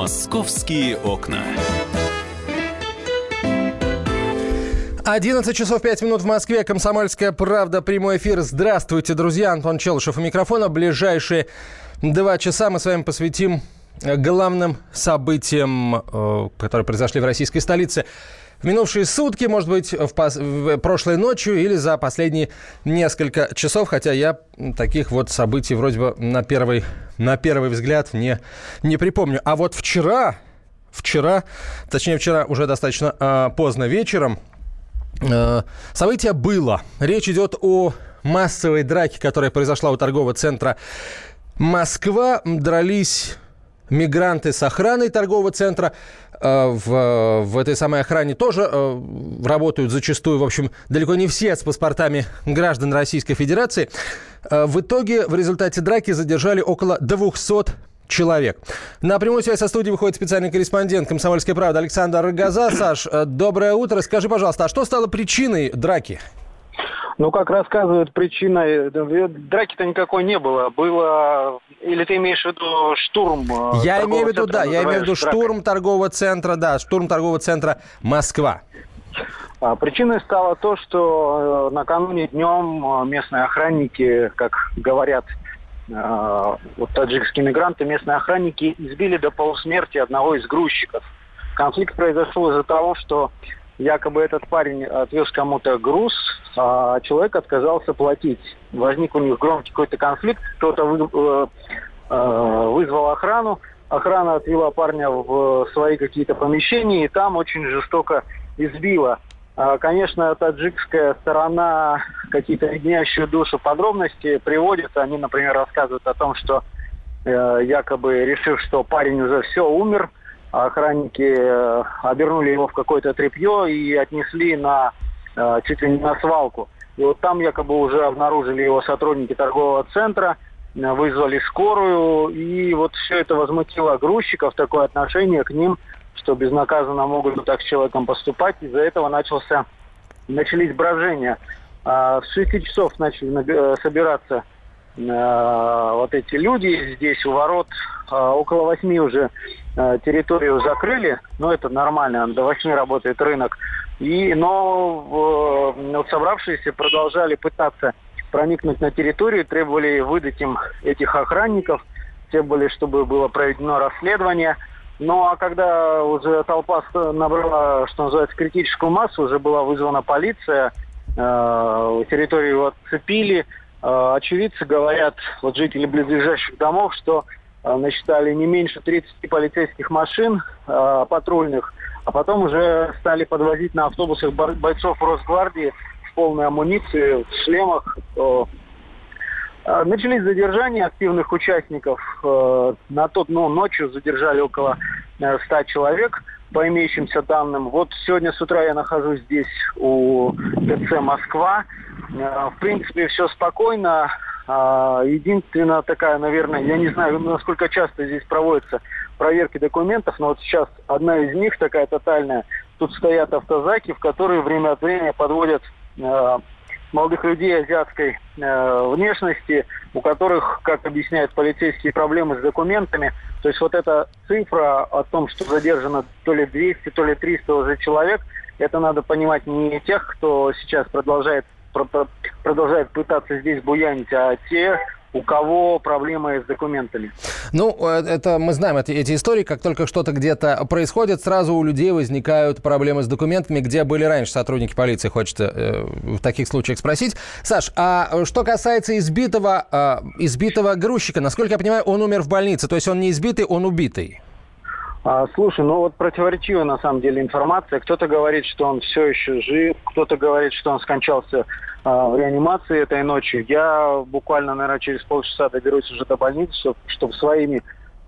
Московские окна. 11 часов 5 минут в Москве. Комсомольская правда. Прямой эфир. Здравствуйте, друзья. Антон Челышев у микрофона. Ближайшие два часа мы с вами посвятим главным событиям, э, которые произошли в российской столице в минувшие сутки, может быть, в, пос... в прошлой ночью или за последние несколько часов, хотя я таких вот событий вроде бы на первый, на первый взгляд не, не припомню. А вот вчера, вчера, точнее вчера уже достаточно э, поздно вечером, э, событие было. Речь идет о массовой драке, которая произошла у торгового центра Москва. Дрались мигранты с охраной торгового центра. Э, в, в этой самой охране тоже э, работают зачастую, в общем, далеко не все с паспортами граждан Российской Федерации. Э, в итоге в результате драки задержали около 200 человек. На прямую связь со студией выходит специальный корреспондент «Комсомольской правды» Александр Рогоза. Саш, доброе утро. Скажи, пожалуйста, а что стало причиной драки? Ну, как рассказывают, причиной драки-то никакой не было. Было... Или ты имеешь в виду штурм? Э, я имею в виду, да, я имею в виду штурм торгового центра, да, штурм торгового центра Москва. А, причиной стало то, что э, накануне днем э, местные охранники, как говорят вот таджикские мигранты, местные охранники избили до полусмерти одного из грузчиков. Конфликт произошел из-за того, что якобы этот парень отвез кому-то груз, а человек отказался платить. Возник у них громкий какой-то конфликт, кто-то вы, э, э, вызвал охрану, охрана отвела парня в свои какие-то помещения, и там очень жестоко избила. А, конечно, таджикская сторона какие-то леднящие душу подробности приводит. Они, например, рассказывают о том, что э, якобы решив, что парень уже все умер, охранники э, обернули его в какое-то тряпье и отнесли на э, чуть ли не на свалку. И вот там якобы уже обнаружили его сотрудники торгового центра, э, вызвали скорую, и вот все это возмутило грузчиков, такое отношение к ним, что безнаказанно могут так с человеком поступать. Из-за этого начался, начались брожения. А с 6 часов начали собираться вот эти люди здесь у ворот. Около восьми уже территорию закрыли, но это нормально, до 8 работает рынок. И, но э, вот собравшиеся продолжали пытаться проникнуть на территорию, требовали выдать им этих охранников, требовали, чтобы было проведено расследование. Ну а когда уже толпа набрала, что называется, критическую массу, уже была вызвана полиция, э, территорию отцепили. Э, очевидцы говорят, вот жители близлежащих домов, что Э, насчитали не меньше 30 полицейских машин э, патрульных, а потом уже стали подвозить на автобусах бойцов Росгвардии в полной амуниции, в шлемах. Э, начались задержания активных участников. Э, на тот, ну, ночью задержали около 100 человек по имеющимся данным. Вот сегодня с утра я нахожусь здесь у ТЦ «Москва». В принципе, все спокойно. А, единственная такая, наверное, я не знаю, насколько часто здесь проводятся проверки документов, но вот сейчас одна из них такая тотальная. Тут стоят автозаки, в которые время от времени подводят э, молодых людей азиатской э, внешности, у которых, как объясняют полицейские, проблемы с документами. То есть вот эта цифра о том, что задержано то ли 200, то ли 300 уже человек, это надо понимать не тех, кто сейчас продолжает продолжают пытаться здесь буянить, а те, у кого проблемы с документами. Ну, э, это мы знаем эти, эти истории, как только что-то где-то происходит, сразу у людей возникают проблемы с документами, где были раньше сотрудники полиции, хочется э, в таких случаях спросить. Саш, а что касается избитого, э, избитого грузчика, насколько я понимаю, он умер в больнице, то есть он не избитый, он убитый? А, слушай, ну вот противоречивая на самом деле информация. Кто-то говорит, что он все еще жив, кто-то говорит, что он скончался в реанимации этой ночью. Я буквально, наверное, через полчаса доберусь уже до больницы, чтобы, своими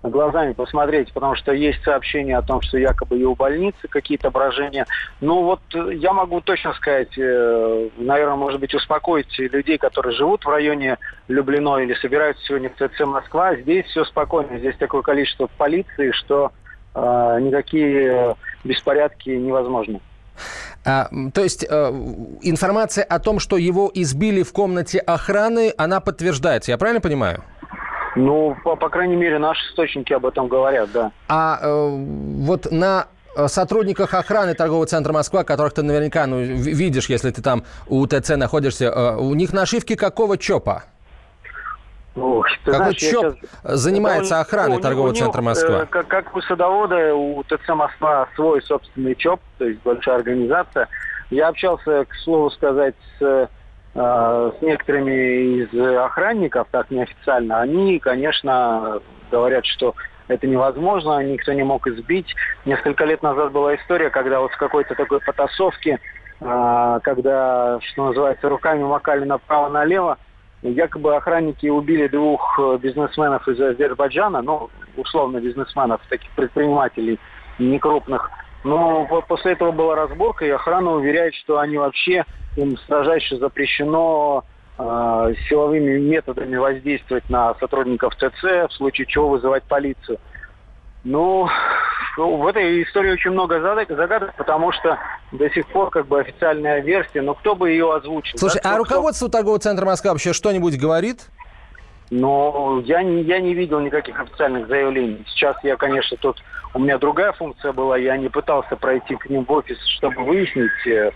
глазами посмотреть, потому что есть сообщения о том, что якобы и у больницы какие-то брожения. Ну вот я могу точно сказать, э, наверное, может быть, успокоить людей, которые живут в районе Люблино или собираются сегодня в ТЦ Москва. Здесь все спокойно, здесь такое количество полиции, что э, никакие беспорядки невозможны. А, то есть э, информация о том, что его избили в комнате охраны, она подтверждается, я правильно понимаю? Ну, по, по крайней мере, наши источники об этом говорят, да. А э, вот на э, сотрудниках охраны торгового центра Москва, которых ты наверняка ну, видишь, если ты там у ТЦ находишься, э, у них нашивки какого ЧОПа? Ох, ты Какой знаешь, ЧОП сейчас- занимается Ну, охраной у- торгового центра Москва? э, Как, как у садовода, у ТЦ Москва свой собственный ЧОП, то есть большая организация. Я общался, к слову сказать, с, э, с некоторыми из охранников, так неофициально. Они, конечно, говорят, что это невозможно, никто не мог избить. Несколько лет назад была история, когда вот в какой-то такой потасовке, э, когда, что называется, руками макали направо-налево, Якобы охранники убили двух э, бизнесменов из Азербайджана, ну, условно бизнесменов, таких предпринимателей некрупных. Но по- после этого была разборка, и охрана уверяет, что они вообще, им строжайше запрещено э, силовыми методами воздействовать на сотрудников ТЦ, в случае чего вызывать полицию. Ну, в этой истории очень много загадок, потому что до сих пор как бы официальная версия, но кто бы ее озвучил? Слушай, да? а Кто- кто- руководство торгового центра Москва вообще что-нибудь говорит? Но я не, я не видел никаких официальных заявлений. Сейчас я, конечно, тут... У меня другая функция была, я не пытался пройти к ним в офис, чтобы выяснить. э,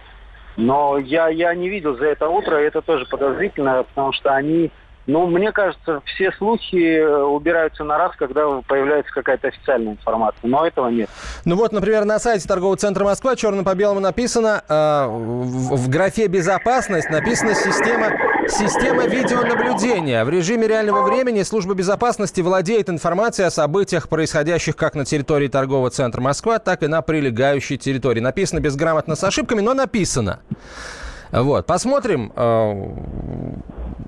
Но я, я не видел за это утро, и это тоже подозрительно, потому что они... Ну, мне кажется, все слухи э, убираются на раз, когда появляется какая-то официальная информация. Но этого нет. Ну вот, например, на сайте торгового центра Москва черным по белому написано, э, в, в графе «Безопасность» написано «Система, «Система видеонаблюдения». В режиме реального времени служба безопасности владеет информацией о событиях, происходящих как на территории торгового центра Москва, так и на прилегающей территории. Написано безграмотно с ошибками, но написано. Вот, посмотрим, э,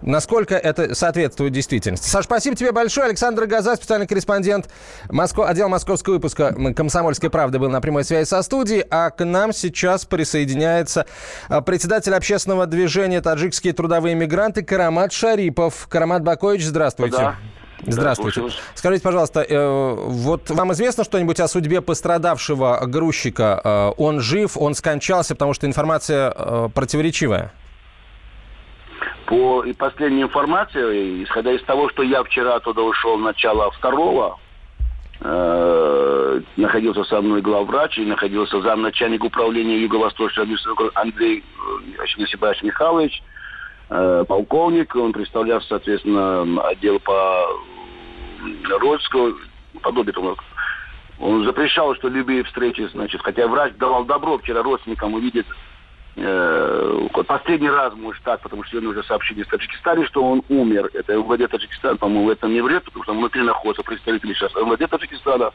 насколько это соответствует действительности. Саш, спасибо тебе большое. Александр Газа, специальный корреспондент Моско... отдела московского выпуска «Комсомольской правды» был на прямой связи со студией, а к нам сейчас присоединяется э, председатель общественного движения «Таджикские трудовые мигранты» Карамат Шарипов. Карамат Бакович, здравствуйте. Да. Здравствуйте. Да. Скажите, пожалуйста, э, вот вам известно что-нибудь о судьбе пострадавшего грузчика? Э, он жив, он скончался, потому что информация э, противоречивая. По и последней информации, исходя из того, что я вчера туда ушел начало второго, э, находился со мной главврач и находился замначальник управления Юго-Восточного администрации Андрей э, Осипович Михайлович, э, полковник, он представлял, соответственно, отдел по родственному, подобие тому, он запрещал, что любые встречи, значит, хотя врач давал добро вчера родственникам увидеть э, последний раз, может, так, потому что сегодня уже сообщили из Таджикистана, что он умер. Это МВД Таджикистана, по-моему, в этом не врет, потому что внутри находятся представители сейчас МВД Таджикистана.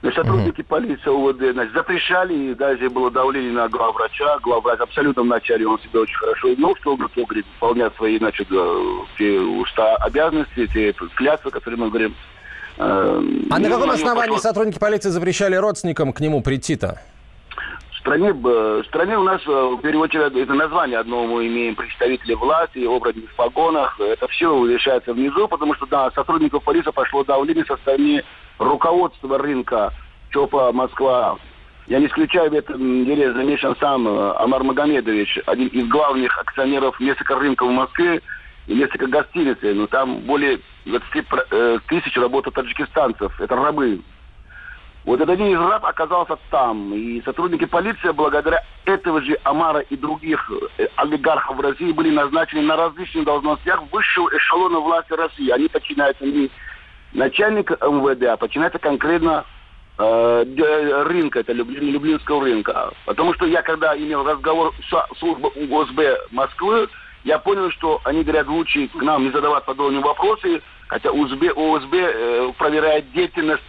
Значит, сотрудники полиции УВД значит, запрещали, и даже было давление на главврача. Главврач абсолютно вначале он себя очень хорошо вел, что он говорит, выполнять свои, значит, э, те уста обязанности, те клятвы, которые мы говорим. Э, А на ну, каком основании пошло- сотрудники полиции запрещали родственникам к нему прийти-то? В стране, в стране у нас, э, в первую очередь, это название одно мы имеем представителей власти, оборотни в погонах. Это все решается внизу, потому что, да, сотрудников полиции пошло давление со стороны руководства рынка ЧОПа Москва. Я не исключаю в этом деле замешан сам э, Амар Магомедович, один из главных акционеров несколько рынков в Москве и несколько гостиниц. Но там более 20 про- э, тысяч работают таджикистанцев. Это рабы. Вот этот один из раб оказался там. И сотрудники полиции, благодаря этого же Амара и других э, олигархов в России, были назначены на различных должностях высшего эшелона власти России. Они подчиняются не начальнику МВД, а подчиняются конкретно э, рынка, это Люблин, Люблинского рынка. Потому что я, когда имел разговор с службой УГСБ Москвы, я понял, что они говорят, лучше к нам не задавать подобные вопросы, хотя УСБ, УСБ э, проверяет деятельность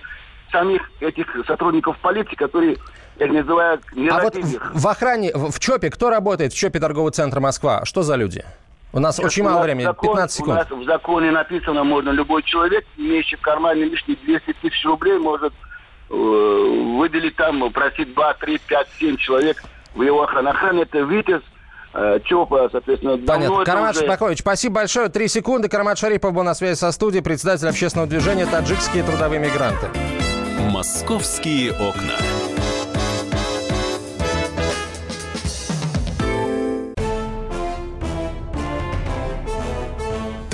самих этих сотрудников полиции, которые, я их называю, А вот в, в охране, в ЧОПе, кто работает в ЧОПе торгового центра Москва? Что за люди? У нас очень У мало времени, закон- 15 секунд. У нас в законе написано, можно любой человек, имеющий в кармане лишние 200 тысяч рублей, может э, выделить там, просить 2, 3, 5, 7 человек в его охрану. Охрана это ВИТЕС, э, ЧОПа, соответственно, Понятно. это Карамат уже- Шапакович, спасибо большое. Три секунды. Карамат Шарипов был на связи со студией, председатель общественного движения «Таджикские трудовые мигранты». Московские окна.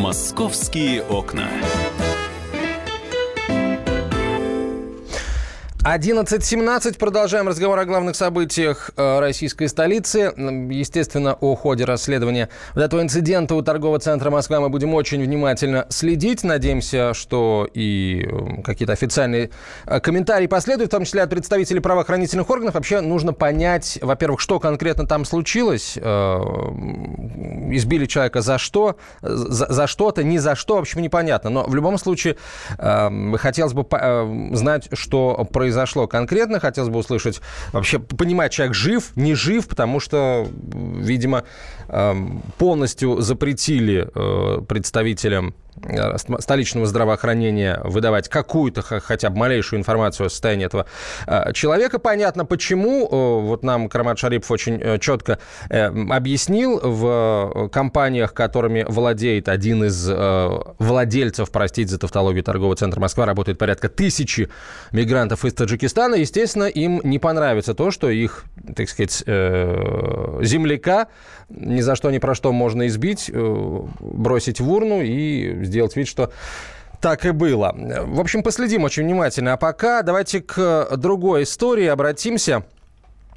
«Московские окна». 11.17. Продолжаем разговор о главных событиях э, российской столицы. Естественно, о ходе расследования вот этого инцидента у торгового центра Москва мы будем очень внимательно следить. Надеемся, что и э, какие-то официальные э, комментарии последуют, в том числе от представителей правоохранительных органов. Вообще нужно понять, во-первых, что конкретно там случилось. Избили человека за что? За, за что-то, не за что, в общем, непонятно. Но в любом случае хотелось бы знать, что произошло произошло конкретно. Хотелось бы услышать, вообще понимать, человек жив, не жив, потому что, видимо, эм, полностью запретили э, представителям столичного здравоохранения выдавать какую-то хотя бы малейшую информацию о состоянии этого э, человека. Понятно, почему. Э, вот нам Кармат Шарипов очень четко объяснил. В компаниях, которыми владеет один из владельцев, простите за тавтологию, торгового центра Москва, работает порядка тысячи мигрантов из Таджикистана. Естественно, им не понравится то, что их, так сказать, земляка ни за что, ни про что можно избить, бросить в урну и сделать вид, что так и было. В общем, последим очень внимательно. А пока давайте к другой истории обратимся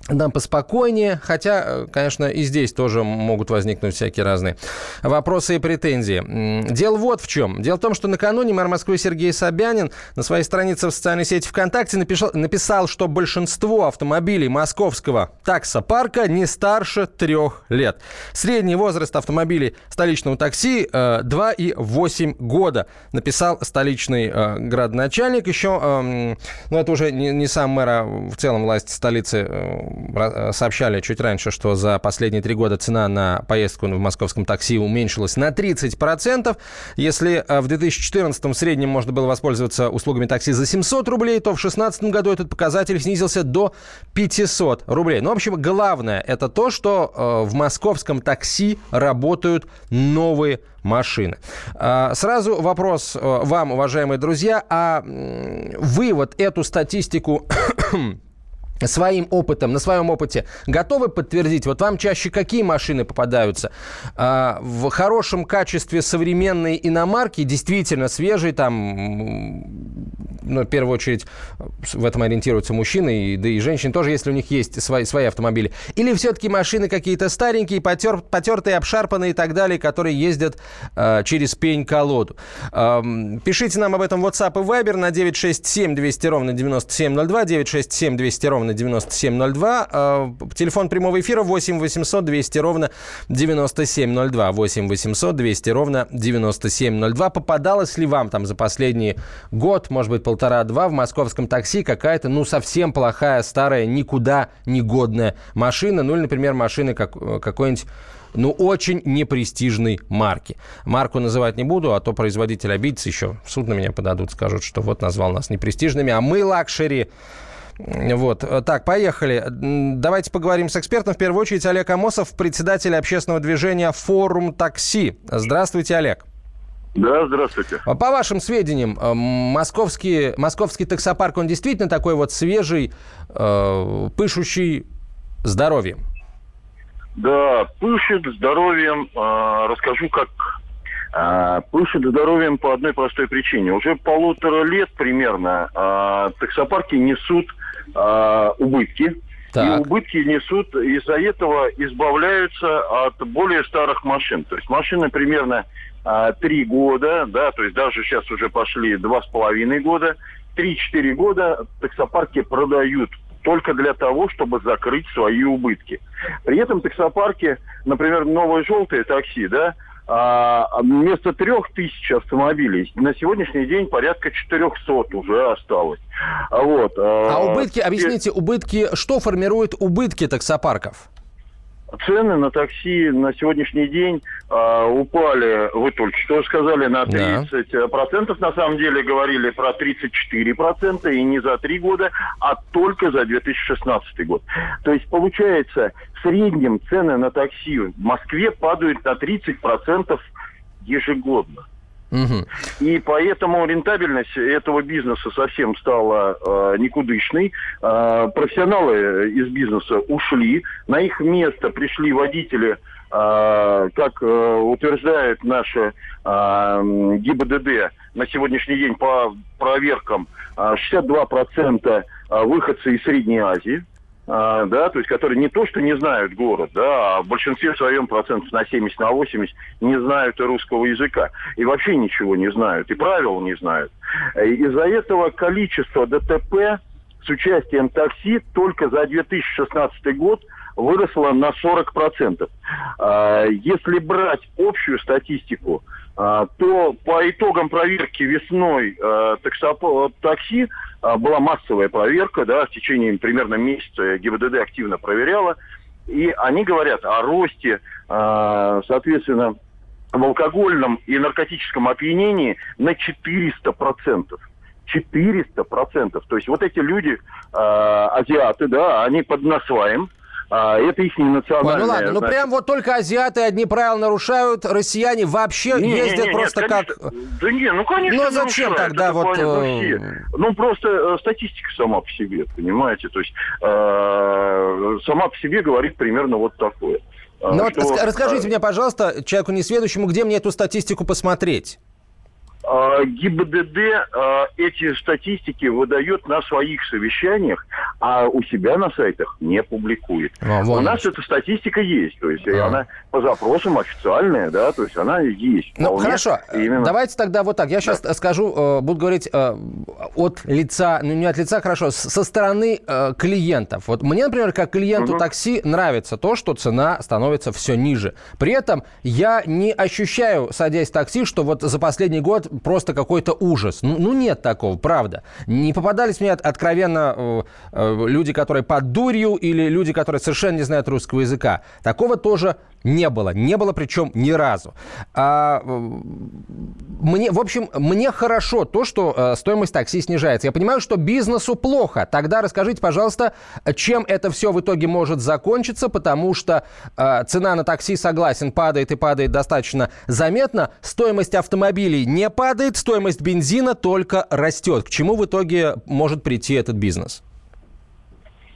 нам поспокойнее, хотя, э, конечно, и здесь тоже могут возникнуть всякие разные вопросы и претензии. Дело вот в чем. Дело в том, что накануне мэр Москвы Сергей Собянин на своей странице в социальной сети ВКонтакте написал, написал что большинство автомобилей московского таксопарка не старше трех лет. Средний возраст автомобилей столичного такси э, 2,8 года, написал столичный э, градоначальник. Еще, э, ну это уже не, сам мэр, а в целом власть столицы э, сообщали чуть раньше, что за последние три года цена на поездку в московском такси уменьшилась на 30%. Если э, в 2014 в среднем можно было воспользоваться услугами такси за 700 рублей, то в 2016 году этот показатель снизился до 500 рублей. Ну, в общем, главное это то, что э, в московском такси работают новые машины. Сразу вопрос э, вам, уважаемые друзья, а вы вот эту статистику своим опытом, на своем опыте готовы подтвердить? Вот вам чаще какие машины попадаются? А, в хорошем качестве современные иномарки, действительно свежие, там, ну, в первую очередь, в этом ориентируются мужчины, и, да и женщины тоже, если у них есть свои, свои автомобили. Или все-таки машины какие-то старенькие, потер, потертые, обшарпанные и так далее, которые ездят а, через пень-колоду. А, пишите нам об этом в WhatsApp и Viber на 967 200 ровно 9702, 967 200 ровно 9702. Э, телефон прямого эфира 8 800 200 ровно 9702. 8 800 200 ровно 9702. Попадалось ли вам там за последний год, может быть, полтора-два в московском такси какая-то, ну, совсем плохая, старая, никуда не годная машина? Ну, или, например, машины как, э, какой-нибудь ну, очень непрестижной марки. Марку называть не буду, а то производитель обидится еще. В суд на меня подадут, скажут, что вот назвал нас непрестижными, а мы luxury. Вот. Так, поехали. Давайте поговорим с экспертом. В первую очередь Олег Амосов, председатель общественного движения «Форум такси». Здравствуйте, Олег. Да, здравствуйте. По вашим сведениям, э, московский, московский таксопарк, он действительно такой вот свежий, э, пышущий здоровьем? Да, пышет здоровьем. Э, расскажу, как э, пышет здоровьем по одной простой причине. Уже полутора лет примерно э, таксопарки несут э, убытки. Так. И убытки несут, из-за этого избавляются от более старых машин. То есть машины примерно а, три года, да, то есть даже сейчас уже пошли два с половиной года, три-четыре года таксопарки продают только для того, чтобы закрыть свои убытки. При этом таксопарки, например, новые желтые такси, да, а, вместо трех тысяч автомобилей на сегодняшний день порядка 400 уже осталось. А вот. А, а убытки, объясните, убытки, что формирует убытки таксопарков? Цены на такси на сегодняшний день э, упали, вы только что сказали, на 30%. Да. Процентов, на самом деле говорили про 34%, и не за три года, а только за 2016 год. То есть, получается, в среднем цены на такси в Москве падают на 30% ежегодно. Угу. И поэтому рентабельность этого бизнеса совсем стала э, никудышной. Э, профессионалы из бизнеса ушли. На их место пришли водители, э, как э, утверждает наша э, ГИБДД на сегодняшний день по проверкам, э, 62% выходцы из Средней Азии да, то есть которые не то, что не знают город, да, а в большинстве своем процентов на 70, на 80 не знают и русского языка. И вообще ничего не знают, и правил не знают. Из-за этого количество ДТП с участием такси только за 2016 год выросло на 40%. А, если брать общую статистику, а, то по итогам проверки весной такси а, была массовая проверка, да, в течение примерно месяца ГИБДД активно проверяла, и они говорят о росте, а, соответственно, в алкогольном и наркотическом опьянении на 400%. 400%. То есть вот эти люди, э, азиаты, да, они под насваем, а, это их не национальное. Ой, ну ладно, ну прям вот только азиаты одни правила нарушают, россияне вообще не, ездят не, не, просто нет, конечно, как... Да не, ну конечно Ну зачем тогда вот... Понятно, э. Ну просто э, статистика сама по себе, понимаете, то есть э, сама по себе говорит примерно вот такое. Ну вот расскажите мне, пожалуйста, человеку несведущему, где мне эту статистику посмотреть? А, ГИБДД а, эти статистики выдает на своих совещаниях, а у себя на сайтах не публикует. А, у нас эта статистика есть, то есть а. она по запросам официальная, да, то есть она есть. Ну хорошо, именно... давайте тогда вот так. Я сейчас да. скажу, э, буду говорить э, от лица, ну не от лица, хорошо, со стороны э, клиентов. Вот мне, например, как клиенту угу. такси нравится то, что цена становится все ниже. При этом я не ощущаю, садясь в такси, что вот за последний год просто какой-то ужас. Ну, ну нет такого, правда. Не попадались мне откровенно э, э, люди, которые под дурью или люди, которые совершенно не знают русского языка. Такого тоже не было. Не было причем ни разу. А, мне, в общем, мне хорошо то, что э, стоимость такси снижается. Я понимаю, что бизнесу плохо. Тогда расскажите, пожалуйста, чем это все в итоге может закончиться, потому что э, цена на такси, согласен, падает и падает достаточно заметно. Стоимость автомобилей не падает, стоимость бензина только растет. К чему в итоге может прийти этот бизнес?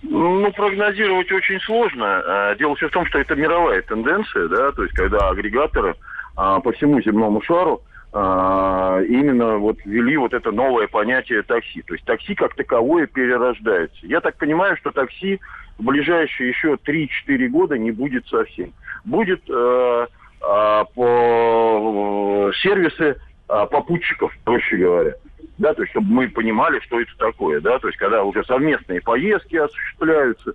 Ну, прогнозировать очень сложно. А, дело все в том, что это мировая тенденция, да, то есть когда агрегаторы а, по всему земному шару а, именно вот ввели вот это новое понятие такси. То есть такси как таковое перерождается. Я так понимаю, что такси в ближайшие еще 3-4 года не будет совсем. Будет э, э, по э, сервисы попутчиков, проще говоря да, то есть чтобы мы понимали, что это такое, да, то есть когда уже совместные поездки осуществляются,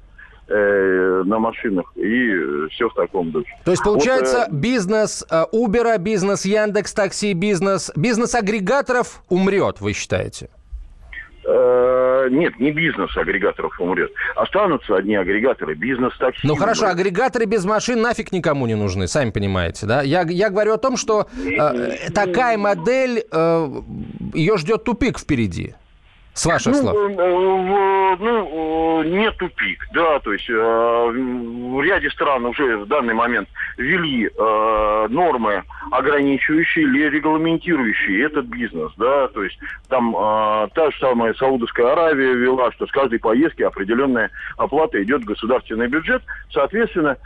э, на машинах и все в таком духе. То есть получается вот, э, бизнес э, Uber, бизнес Яндекс Такси, бизнес бизнес агрегаторов умрет, вы считаете? Э, нет, не бизнес агрегаторов умрет. Останутся одни агрегаторы, бизнес такси. Ну хорошо, умрет. агрегаторы без машин нафиг никому не нужны, сами понимаете, да? Я, я говорю о том, что э, такая модель, э, ее ждет тупик впереди. С ваших ну, слов. Э, э, ну, не тупик, да, то есть э, в ряде стран уже в данный момент ввели нормы, ограничивающие или регламентирующие этот бизнес, да, то есть там та же самая Саудовская Аравия ввела, что с каждой поездки определенная оплата идет в государственный бюджет, соответственно,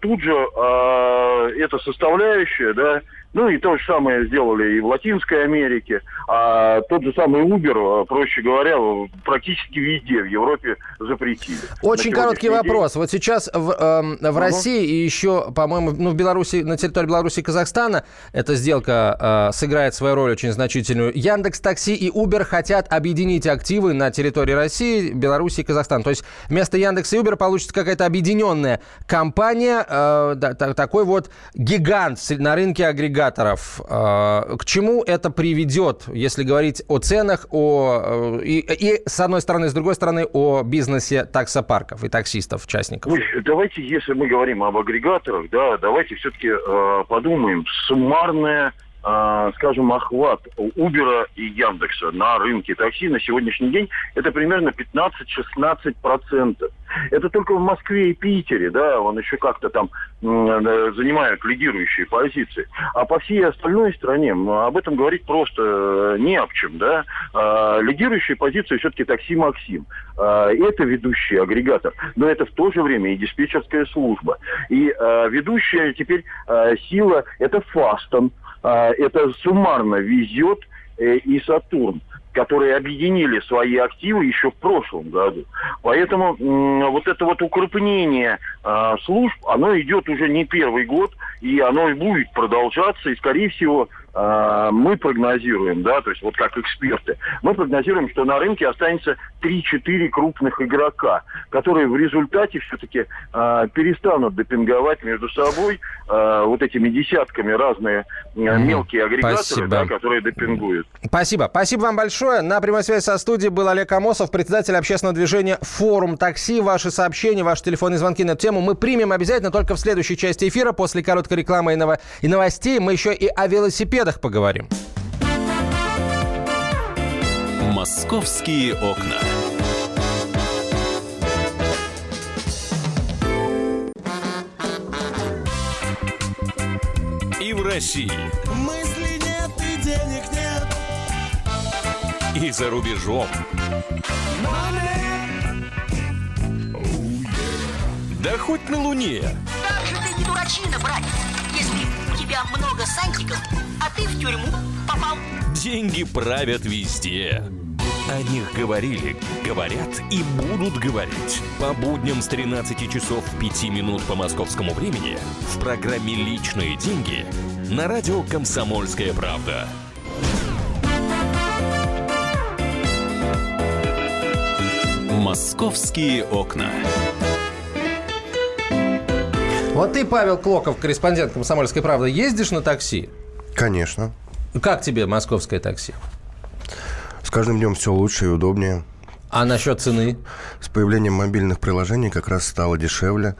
тут же эта составляющая, да, ну и то же самое сделали и в Латинской Америке. А тот же самый Uber, э, проще говоря, практически везде в Европе запретили. Очень короткий день. вопрос. Вот сейчас в, э, в России и еще, по-моему, ну, в Беларуси, на территории Беларуси и Казахстана эта сделка э, сыграет свою роль очень значительную. Яндекс Такси и Uber хотят объединить активы на территории России, Беларуси и Казахстана. То есть вместо Яндекса и Uber получится какая-то объединенная компания э, да, такой вот гигант на рынке агрегаторов. Э, к чему это приведет, если говорить о ценах, о, и, и с одной стороны, с другой стороны, о бизнесе таксопарков и таксистов, участников? Ой, давайте, если мы говорим об агрегаторах, да, давайте все-таки э, подумаем, суммарная э, скажем, охват Uber и Яндекса на рынке такси на сегодняшний день это примерно 15-16%. Это только в Москве и Питере, да, он еще как-то там э, занимают лидирующие позиции. А по всей остальной стране об этом говорить просто э, не об чем, да. Э, лидирующие позиции все-таки такси Максим. Э, это ведущий агрегатор, но это в то же время и диспетчерская служба. И ведущая теперь сила это Фастон, а, это суммарно везет э, и Сатурн которые объединили свои активы еще в прошлом году. Поэтому вот это вот укрупнение э, служб, оно идет уже не первый год, и оно будет продолжаться, и, скорее всего, мы прогнозируем, да, то есть вот как эксперты, мы прогнозируем, что на рынке останется 3-4 крупных игрока, которые в результате все-таки э, перестанут допинговать между собой э, вот этими десятками разные э, мелкие агрегаторы, да, которые допингуют. Спасибо. Спасибо вам большое. На прямой связи со студией был Олег Амосов, председатель общественного движения «Форум такси». Ваши сообщения, ваши телефонные звонки на эту тему мы примем обязательно только в следующей части эфира. После короткой рекламы и новостей мы еще и о велосипедах поговорим. «Московские окна». И в России. Мысли нет и денег нет. И за рубежом. Да хоть на Луне. Как же ты не дурачина, братец, если у тебя много сантиков, ты в тюрьму попал. Деньги правят везде. О них говорили, говорят и будут говорить. По будням с 13 часов 5 минут по московскому времени в программе «Личные деньги» на радио «Комсомольская правда». «Московские окна». Вот ты, Павел Клоков, корреспондент «Комсомольской правды», ездишь на такси? Конечно. Как тебе московское такси? С каждым днем все лучше и удобнее. А насчет цены? С появлением мобильных приложений как раз стало дешевле.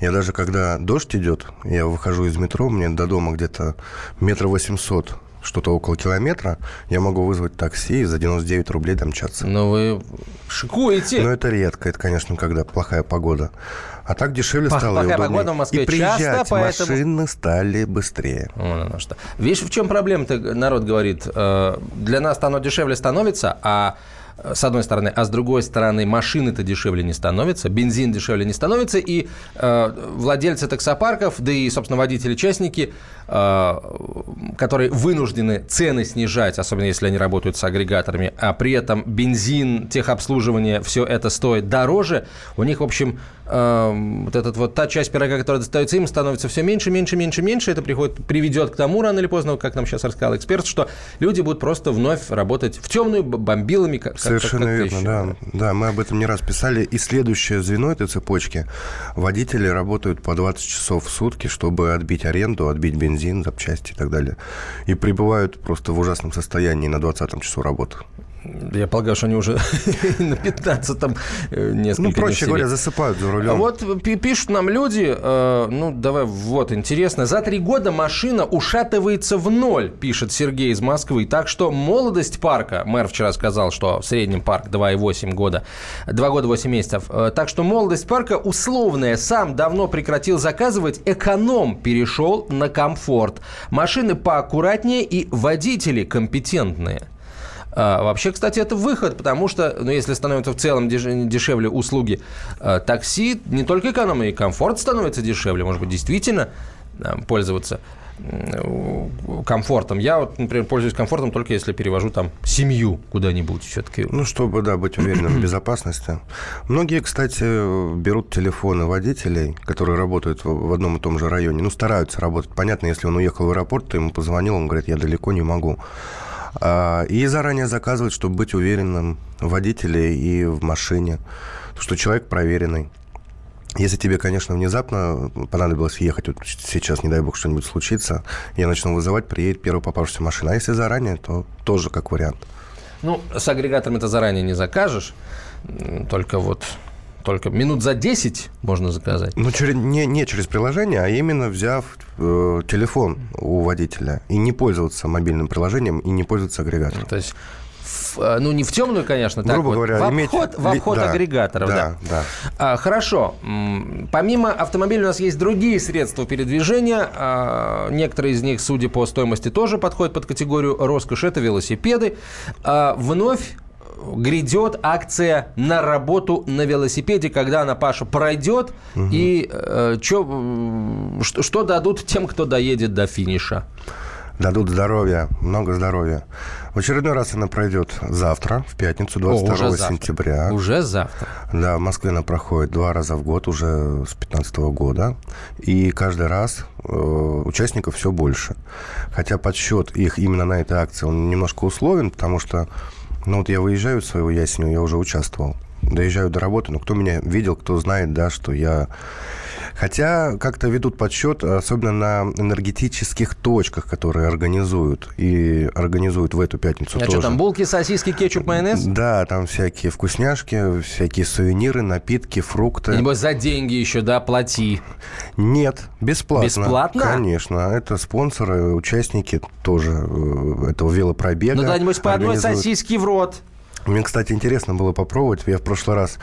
Я даже когда дождь идет, я выхожу из метро, мне до дома где-то метр восемьсот что-то около километра, я могу вызвать такси и за 99 рублей домчаться. Но вы шикуете. Но это редко, это, конечно, когда плохая погода. А так дешевле стало плохая и удобнее. погода в Москве и приезжать часто, поэтому... машины стали быстрее. Вон оно что. Видишь, в чем проблема-то, народ говорит, э, для нас оно дешевле становится, а с одной стороны, а с другой стороны, машины-то дешевле не становятся, бензин дешевле не становится, и э, владельцы таксопарков, да и, собственно, водители-частники, которые вынуждены цены снижать, особенно если они работают с агрегаторами, а при этом бензин, техобслуживание, все это стоит дороже, у них, в общем, э, вот этот вот та часть пирога, которая достается им, становится все меньше, меньше, меньше, меньше. Это приходит, приведет к тому, рано или поздно, как нам сейчас рассказал эксперт, что люди будут просто вновь работать в темную, бомбилами, Совершенно как, верно, да. Да, мы об этом не раз писали. И следующее звено этой цепочки. Водители работают по 20 часов в сутки, чтобы отбить аренду, отбить бензин, запчасти и так далее. И прибывают просто в ужасном состоянии на 20 часу работы. Я полагаю, что они уже на 15-м э, несколько Ну, проще говоря, засыпают за рулем. А вот пишут нам люди, э, ну, давай, вот, интересно. За три года машина ушатывается в ноль, пишет Сергей из Москвы. Так что молодость парка, мэр вчера сказал, что в среднем парк 2,8 года, 2 года 8 месяцев. Э, так что молодость парка условная. Сам давно прекратил заказывать, эконом перешел на комфорт. Машины поаккуратнее и водители компетентные. А, вообще, кстати, это выход, потому что, ну, если становятся в целом дешевле услуги а, такси, не только экономия и комфорт становится дешевле, может быть, действительно а, пользоваться комфортом. Я вот, например, пользуюсь комфортом только если перевожу там семью куда-нибудь все-таки. Ну, чтобы, да, быть уверенным в безопасности. Многие, кстати, берут телефоны водителей, которые работают в одном и том же районе, ну, стараются работать. Понятно, если он уехал в аэропорт, ты ему позвонил, он говорит, я далеко не могу. А, и заранее заказывать, чтобы быть уверенным в водителе и в машине, что человек проверенный. Если тебе, конечно, внезапно понадобилось ехать, вот сейчас, не дай бог, что-нибудь случится, я начну вызывать, приедет первая попавшаяся машина. А если заранее, то тоже как вариант. Ну, с агрегатором это заранее не закажешь. Только вот только минут за 10 можно заказать. Ну, через, не, не через приложение, а именно взяв э, телефон у водителя и не пользоваться мобильным приложением и не пользоваться агрегатором. То есть Э, ну не в темную, конечно, так Грубо вот, говоря, в иметь... обход, в обход да, агрегаторов. Да, да. да. А, хорошо. Помимо автомобиля у нас есть другие средства передвижения. А, некоторые из них, судя по стоимости, тоже подходят под категорию роскошь. Это велосипеды. А, вновь грядет акция на работу на велосипеде, когда она, Паша, пройдет, угу. и э, чё, что, что дадут тем, кто доедет до финиша? дадут здоровья, много здоровья. В очередной раз она пройдет завтра, в пятницу, 22 О, уже сентября. Завтра. Уже завтра. Да, в Москве она проходит два раза в год уже с 2015 года. И каждый раз э, участников все больше. Хотя подсчет их именно на этой акции, он немножко условен, потому что, ну вот я выезжаю в свою ясеню, я уже участвовал. Доезжаю до работы, но кто меня видел, кто знает, да, что я Хотя как-то ведут подсчет, особенно на энергетических точках, которые организуют. И организуют в эту пятницу а тоже. что, там булки, сосиски, кетчуп, майонез? Да, там всякие вкусняшки, всякие сувениры, напитки, фрукты. Небось, за деньги еще, да, плати? Нет, бесплатно. Бесплатно? Конечно. Это спонсоры, участники тоже э, этого велопробега. Ну да, небось, по одной сосиске в рот. Мне, кстати, интересно было попробовать. Я в прошлый раз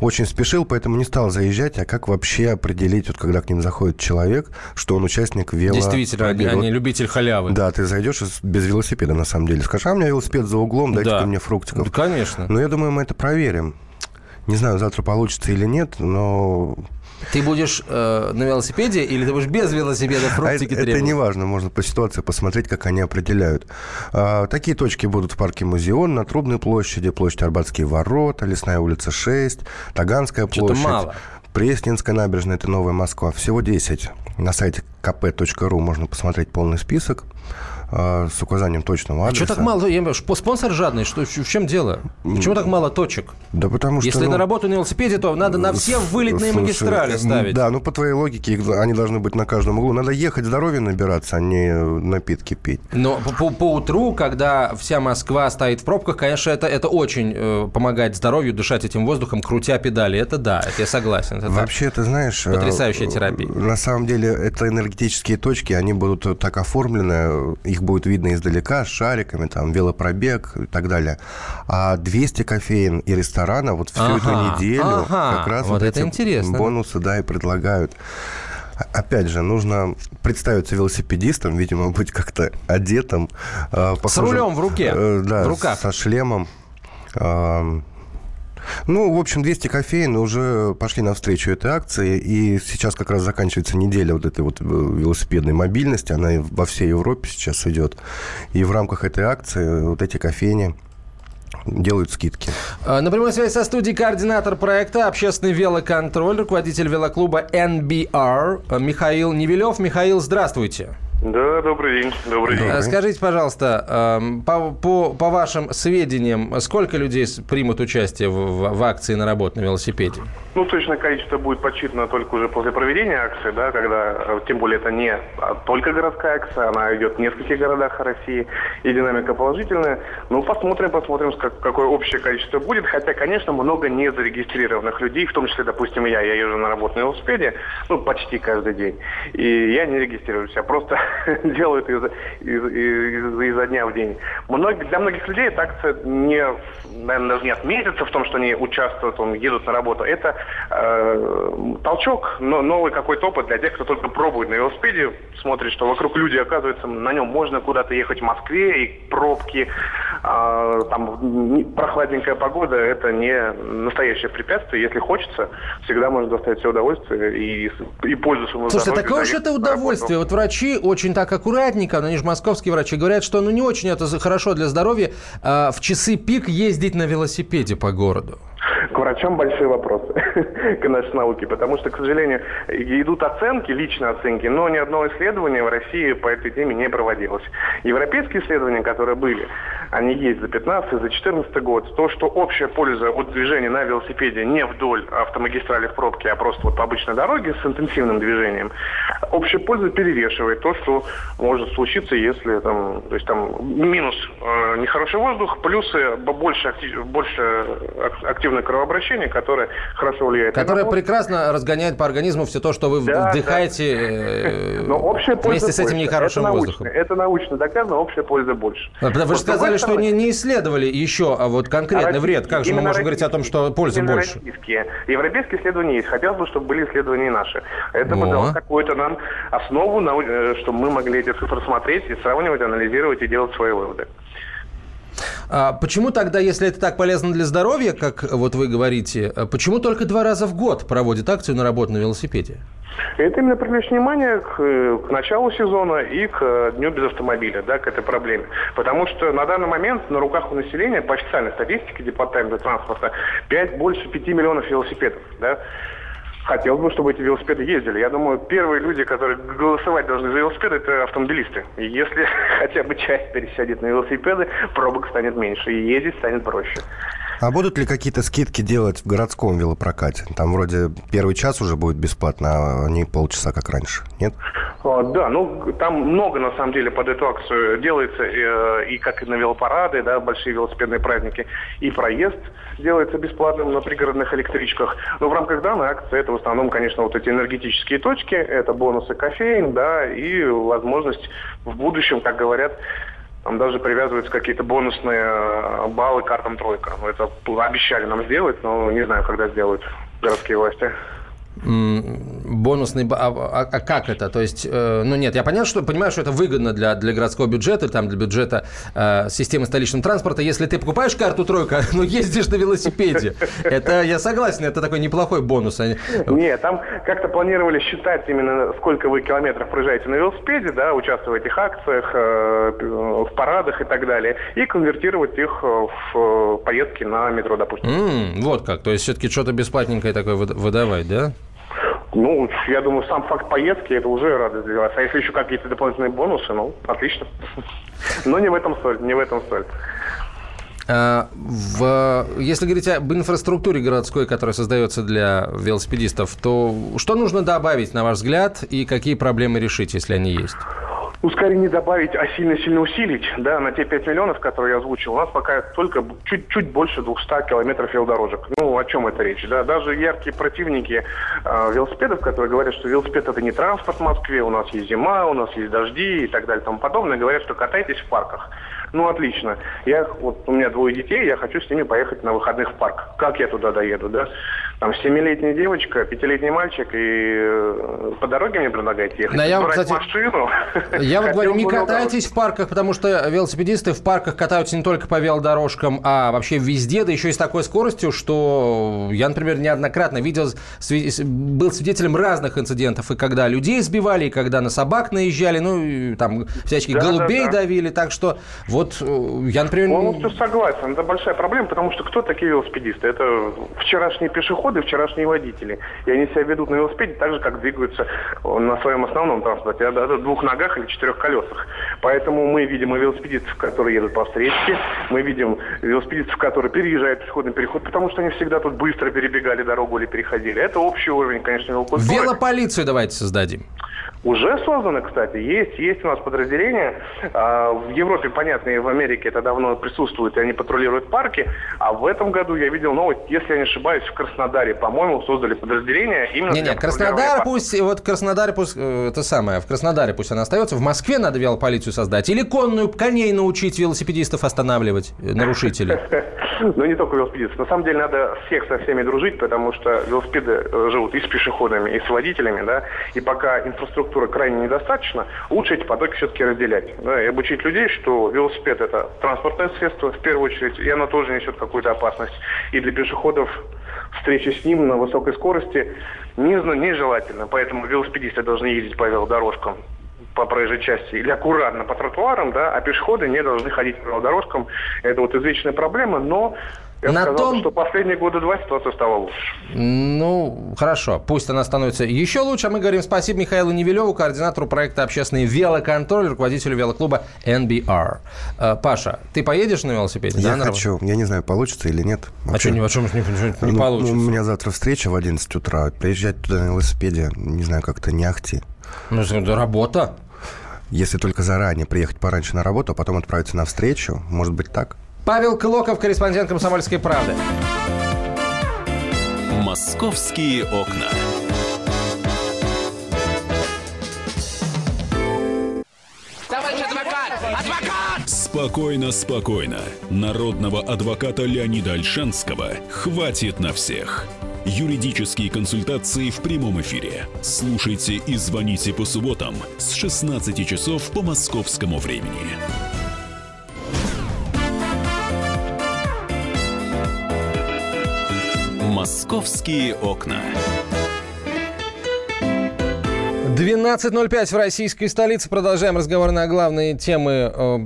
очень спешил, поэтому не стал заезжать. А как вообще определить, вот когда к ним заходит человек, что он участник вело... Действительно, они, они любитель халявы. Да, ты зайдешь без велосипеда, на самом деле. Скажешь, а у меня велосипед за углом, дайте да. мне фруктиков. Да, конечно. Но я думаю, мы это проверим. Не знаю, завтра получится или нет, но ты будешь э, на велосипеде или ты будешь без велосипеда фруктики а это, это не важно, можно по ситуации посмотреть, как они определяют. А, такие точки будут в парке Музеон, на Трубной площади, площадь Арбатские ворота, Лесная улица 6, Таганская площадь. Что-то мало. Пресненская набережная, это Новая Москва. Всего 10. На сайте kp.ru можно посмотреть полный список. А, с указанием точного адреса. А что так мало? Я, спонсор жадный, что, в чем дело? Почему так мало точек? Да потому что... Если ну, на работу на велосипеде, то надо на все вылетные слушай, магистрали ставить. Да, ну по твоей логике они должны быть на каждом углу. Надо ехать здоровье набираться, а не напитки пить. Но по, по утру, когда вся Москва стоит в пробках, конечно, это, это очень э, помогает здоровью дышать этим воздухом, крутя педали. Это да, это я согласен. Это Вообще, так. ты знаешь... Потрясающая э, терапия. На самом деле, это энергетические точки, они будут так оформлены, их их будет видно издалека с шариками, там, велопробег и так далее. А 200 кофеин и ресторана вот всю ага, эту неделю ага, как раз вот, вот это эти интересно. бонусы, да, и предлагают. Опять же, нужно представиться велосипедистом, видимо, быть как-то одетым. Э, похожим, с рулем в руке, э, да, в руках. со шлемом. Э, ну, в общем, 200 кофеин уже пошли навстречу этой акции, и сейчас как раз заканчивается неделя вот этой вот э, велосипедной мобильности, она во всей Европе сейчас идет, и в рамках этой акции вот эти кофейни делают скидки. А, на прямой связи со студией координатор проекта «Общественный велоконтроль», руководитель велоклуба NBR Михаил Невелев. Михаил, здравствуйте. Да, добрый день. Добрый день. Э, скажите, пожалуйста, эм, по, по, по вашим сведениям, сколько людей примут участие в, в акции на работу на велосипеде? Ну, точное количество будет подсчитано только уже после проведения акции, да, когда, э, тем более, это не только городская акция, она идет в нескольких городах России, и динамика положительная. Ну, посмотрим, посмотрим, как, какое общее количество будет. Хотя, конечно, много незарегистрированных людей, в том числе, допустим, я. Я езжу на работу на велосипеде, ну, почти каждый день. И я не регистрируюсь, я просто делаю это из, из, из, изо дня в день. Многие, для многих людей эта акция не, наверное, даже не отметится в том, что они участвуют, он, едут на работу. Это э, толчок, но новый какой-то опыт для тех, кто только пробует на велосипеде, смотрит, что вокруг люди, оказывается, на нем можно куда-то ехать в Москве, и пробки, э, там прохладненькая погода, это не настоящее препятствие. Если хочется, всегда можно доставить все удовольствие и, и пользу своему Слушайте, такое уж это удовольствие. Вот врачи очень так аккуратненько, но они же московские врачи, говорят, что ну не очень это хорошо для здоровья э, в часы пик ездить на велосипеде по городу. К врачам большие вопросы к нашей науке, потому что, к сожалению, идут оценки, личные оценки, но ни одно исследование в России по этой теме не проводилось. Европейские исследования, которые были, они есть за 15, за 14 год. То, что общая польза от движения на велосипеде не вдоль автомагистрали в пробке, а просто вот по обычной дороге с интенсивным движением, общая польза перевешивает то, что может случиться, если там, то есть там минус э, нехороший воздух, плюсы больше, актив, больше активное кровообращение, которое хорошо влияет. Которое на прекрасно разгоняет по организму все то, что вы да, вдыхаете да. Э, Но общая вместе с этим нехорошим это воздухом. Научно, это научно доказано, общая польза больше. Вы вот же сказали, что не, не исследовали еще а вот конкретный а вред. Как же мы можем говорить о том, что пользы больше? Российские. Европейские исследования есть. Хотелось бы, чтобы были исследования наши. Это бы дало какую-то нам основу, э, чтобы мы могли эти цифры смотреть и сравнивать, анализировать и делать свои выводы. А почему тогда, если это так полезно для здоровья, как вот вы говорите, а почему только два раза в год проводят акцию на работу на велосипеде? Это именно привлечь внимание к, к началу сезона и к э, дню без автомобиля, да, к этой проблеме. Потому что на данный момент на руках у населения, по официальной статистике Департамента транспорта, 5, больше 5 миллионов велосипедов. Да. Хотелось бы, чтобы эти велосипеды ездили. Я думаю, первые люди, которые голосовать должны за велосипеды, это автомобилисты. И если хотя бы часть пересядет на велосипеды, пробок станет меньше, и ездить станет проще. А будут ли какие-то скидки делать в городском велопрокате? Там вроде первый час уже будет бесплатно, а не полчаса, как раньше, нет? А, да, ну там много на самом деле под эту акцию делается, э, и как и на велопарады, да, большие велосипедные праздники, и проезд делается бесплатным на пригородных электричках. Но в рамках данной акции это в основном, конечно, вот эти энергетические точки, это бонусы кофеин, да, и возможность в будущем, как говорят, там даже привязываются какие-то бонусные э, баллы картам тройка. Это обещали нам сделать, но не знаю, когда сделают городские власти бонусный... А, а, а как это? То есть, э, ну нет, я понятно, что, понимаю, что это выгодно для, для городского бюджета, там, для бюджета э, системы столичного транспорта. Если ты покупаешь карту тройка, но ездишь на велосипеде. Это, я согласен, это такой неплохой бонус. Нет, там как-то планировали считать именно, сколько вы километров проезжаете на велосипеде, да, участвуя в этих акциях, э, в парадах и так далее, и конвертировать их в поездки на метро, допустим. Mm, вот как, то есть все-таки что-то бесплатненькое такое выдавать, да? Ну, я думаю, сам факт поездки это уже радость для вас. А если еще какие-то дополнительные бонусы, ну, отлично. Но не в этом соль, не в этом соль. А, в, если говорить об инфраструктуре городской, которая создается для велосипедистов, то что нужно добавить, на ваш взгляд, и какие проблемы решить, если они есть? Ну, не добавить, а сильно-сильно усилить, да, на те 5 миллионов, которые я озвучил, у нас пока только чуть-чуть больше 200 километров велодорожек. Ну, о чем это речь, да? Даже яркие противники э, велосипедов, которые говорят, что велосипед это не транспорт в Москве, у нас есть зима, у нас есть дожди и так далее и тому подобное, говорят, что катайтесь в парках. Ну, отлично. Я, вот у меня двое детей, я хочу с ними поехать на выходных в парк. Как я туда доеду, да? Там семилетняя девочка, пятилетний мальчик, и э, по дороге мне предлагаете ехать. Да, я, кстати, машину. Я вот говорю, не катайтесь в парках, потому что велосипедисты в парках катаются не только по велодорожкам, а вообще везде, да еще и с такой скоростью, что я, например, неоднократно видел, был свидетелем разных инцидентов, и когда людей сбивали, и когда на собак наезжали, ну, и, там всяческих да, голубей да, да. давили, так что вот э, я, например... Полностью согласен. Это большая проблема, потому что кто такие велосипедисты? Это вчерашние пешеходы, вчерашние водители. И они себя ведут на велосипеде так же, как двигаются на своем основном транспорте, на двух ногах или четырех колесах. Поэтому мы видим и велосипедистов, которые едут по встречке, мы видим велосипедистов, которые переезжают пешеходный переход, потому что они всегда тут быстро перебегали дорогу или переходили. Это общий уровень, конечно, велокультуры. Велополицию давайте создадим. Уже созданы, кстати, есть, есть у нас подразделения. А, в Европе, понятно, и в Америке это давно присутствует, и они патрулируют парки. А в этом году я видел новость, если я не ошибаюсь, в Краснодаре, по-моему, создали подразделение именно не, не, Краснодар парка. пусть, вот Краснодар пусть, э, это самое, в Краснодаре пусть она остается. В Москве надо велополицию создать. Или конную коней научить велосипедистов останавливать, э, нарушителей. Ну, не только велосипедистов. На самом деле надо всех со всеми дружить, потому что велосипеды э, живут и с пешеходами, и с водителями, да, и пока инфраструктура инфраструктуры крайне недостаточно, лучше эти потоки все-таки разделять. Да, и обучить людей, что велосипед это транспортное средство, в первую очередь, и оно тоже несет какую-то опасность. И для пешеходов встреча с ним на высокой скорости нежелательно. Поэтому велосипедисты должны ездить по велодорожкам по проезжей части или аккуратно по тротуарам, да, а пешеходы не должны ходить по дорожкам. Это вот извечная проблема, но я На сказал, том- что последние года два ситуация стала лучше. Ну, хорошо, пусть она становится еще лучше. А мы говорим спасибо Михаилу Невелеву, координатору проекта «Общественный велоконтроль», руководителю велоклуба NBR. Э, Паша, ты поедешь на велосипеде? Я да, хочу. Я не знаю, получится или нет. А что, не, а чё, не, не Ну, получится? ну, у меня завтра встреча в 11 утра. Приезжать туда на велосипеде, не знаю, как-то не ахти. Ну, это работа. Если только заранее приехать пораньше на работу, а потом отправиться на встречу, может быть так? Павел Клоков, корреспондент «Комсомольской правды». «Московские окна». Товарищ адвокат! Адвокат! Спокойно, спокойно. Народного адвоката Леонида Альшанского хватит на всех. Юридические консультации в прямом эфире. Слушайте и звоните по субботам с 16 часов по московскому времени. «Московские окна». 12.05 в российской столице. Продолжаем разговор на главные темы э,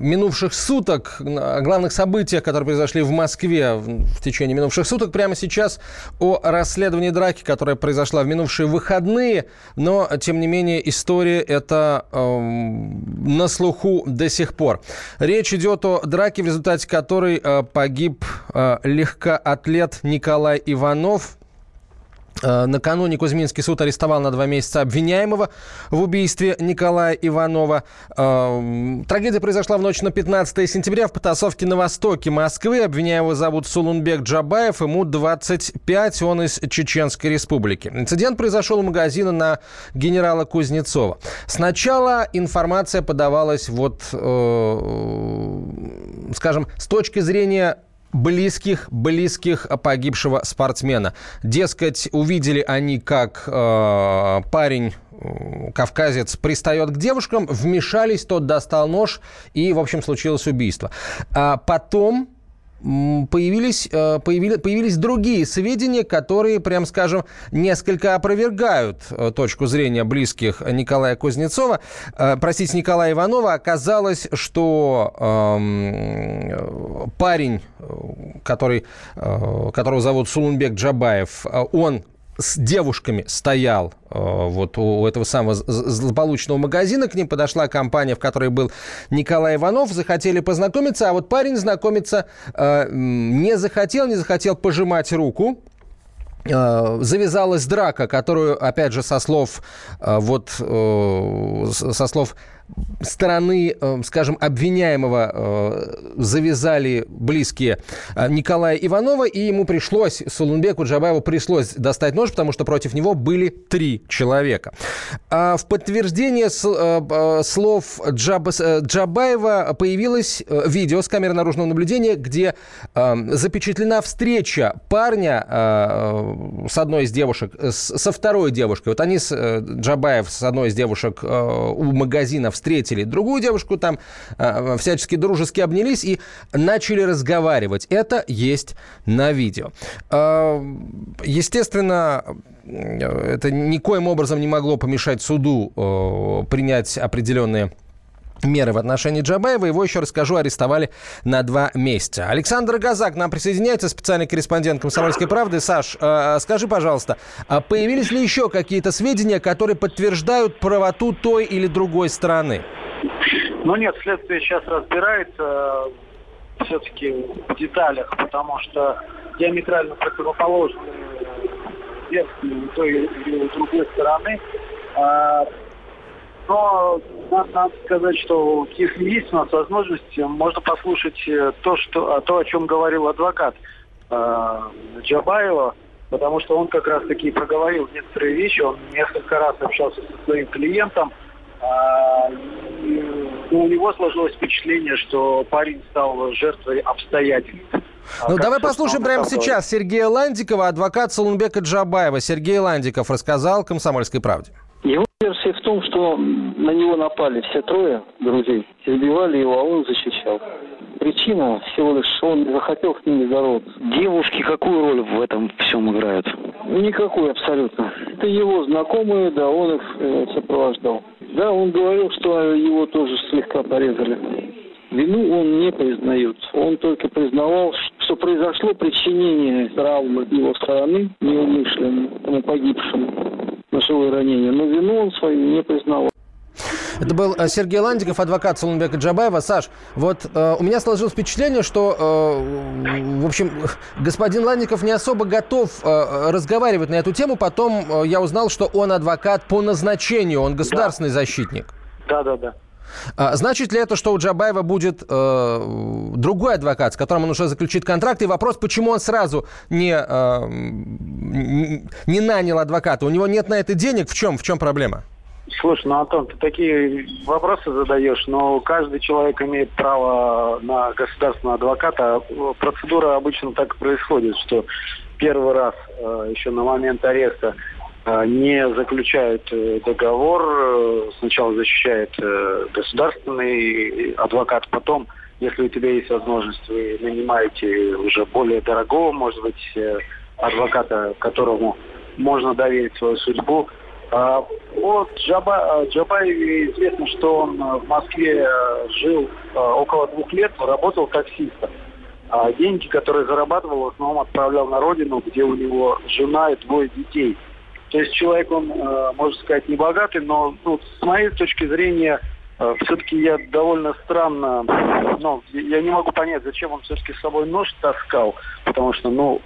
минувших суток, о главных событиях, которые произошли в Москве в, течение минувших суток. Прямо сейчас о расследовании драки, которая произошла в минувшие выходные. Но, тем не менее, история эта э, на слуху до сих пор. Речь идет о драке, в результате которой э, погиб э, легкоатлет Николай Иванов. Э, Накануне Кузьминский суд арестовал на два месяца обвиняемого в убийстве Николая Иванова. Э, Трагедия произошла в ночь на 15 сентября в потасовке на востоке Москвы. Обвиняемого зовут Сулунбек Джабаев, ему 25, он из Чеченской республики. Инцидент произошел у магазина на генерала Кузнецова. Сначала информация подавалась вот, э, скажем, с точки зрения близких, близких погибшего спортсмена. Дескать, увидели они, как э, парень кавказец пристает к девушкам, вмешались, тот достал нож, и, в общем, случилось убийство. А потом появились, э, появили- появились другие сведения, которые, прям скажем, несколько опровергают э, точку зрения близких Николая Кузнецова. Э, Простите, Николая Иванова. Оказалось, что эм, парень, который, которого зовут Сулунбек Джабаев, он с девушками стоял э, вот у этого самого злополучного магазина. К ним подошла компания, в которой был Николай Иванов. Захотели познакомиться, а вот парень знакомиться э, не захотел, не захотел пожимать руку. Э, завязалась драка, которую, опять же, со слов э, вот со слов стороны, э, скажем, обвиняемого э, завязали близкие э, Николая Иванова, и ему пришлось, Сулунбеку Джабаеву пришлось достать нож, потому что против него были три человека. А в подтверждение э, слов Джаба- Джабаева появилось видео с камеры наружного наблюдения, где э, запечатлена встреча парня с одной из девушек, со второй девушкой. Вот они, Джабаев с одной из девушек у магазина встретили другую девушку, там э, всячески дружески обнялись и начали разговаривать. Это есть на видео. Э, Естественно, э, это никоим образом не могло помешать суду э, принять определенные меры в отношении Джабаева. Его, еще расскажу, арестовали на два месяца. Александр Газак нам присоединяется, специальный корреспондент «Комсомольской правды». Саш, э, скажи, пожалуйста, а появились ли еще какие-то сведения, которые подтверждают правоту той или другой стороны? Ну нет, следствие сейчас разбирается все-таки в деталях, потому что диаметрально противоположные версии той или другой стороны. А, Но надо, сказать, что если есть у нас возможность, можно послушать э, то, что, а, то о чем говорил адвокат э, Джабаева, потому что он как раз-таки проговорил некоторые вещи, он несколько раз общался со своим клиентом, а, и, ну, у него сложилось впечатление, что парень стал жертвой обстоятельств. А Ну, как, давай послушаем прямо говорит? сейчас Сергея Ландикова, адвокат Солунбека Джабаева. Сергей Ландиков рассказал «Комсомольской правде». Версия в том, что на него напали все трое друзей, избивали его, а он защищал. Причина всего лишь, что он захотел с ними здороваться. Девушки какую роль в этом всем играют? Никакой абсолютно. Это его знакомые, да, он их э, сопровождал. Да, он говорил, что его тоже слегка порезали. Вину он не признает. Он только признавал, что произошло причинение травмы его стороны неумышленно, тому погибшему, ножевое ранение. Но вину он свою не признавал. Это был э, Сергей Ландиков, адвокат Солонбека Джабаева. Саш, вот э, у меня сложилось впечатление, что, э, в общем, господин Ландиков не особо готов э, разговаривать на эту тему. Потом э, я узнал, что он адвокат по назначению, он государственный да. защитник. Да, да, да. А, значит ли это, что у Джабаева будет э, другой адвокат, с которым он уже заключит контракт? И вопрос, почему он сразу не, э, не нанял адвоката? У него нет на это денег? В чем, в чем проблема? Слушай, ну, Антон, ты такие вопросы задаешь, но каждый человек имеет право на государственного адвоката. Процедура обычно так происходит, что первый раз, э, еще на момент ареста, не заключают э, договор, сначала защищает государственный адвокат, потом, если у тебя есть возможность, вы нанимаете уже более дорогого, может быть, адвоката, которому можно доверить свою судьбу, а, вот Джаба, Джабаеве известно, что он в Москве э, жил э, около двух лет, работал таксистом. А деньги, которые зарабатывал, в основном отправлял на родину, где у него жена и двое детей. То есть человек, он, э, можно сказать, не богатый, но ну, с моей точки зрения, Э, все-таки я довольно странно, ну, я не могу понять, зачем он все-таки с собой нож таскал, потому что, ну,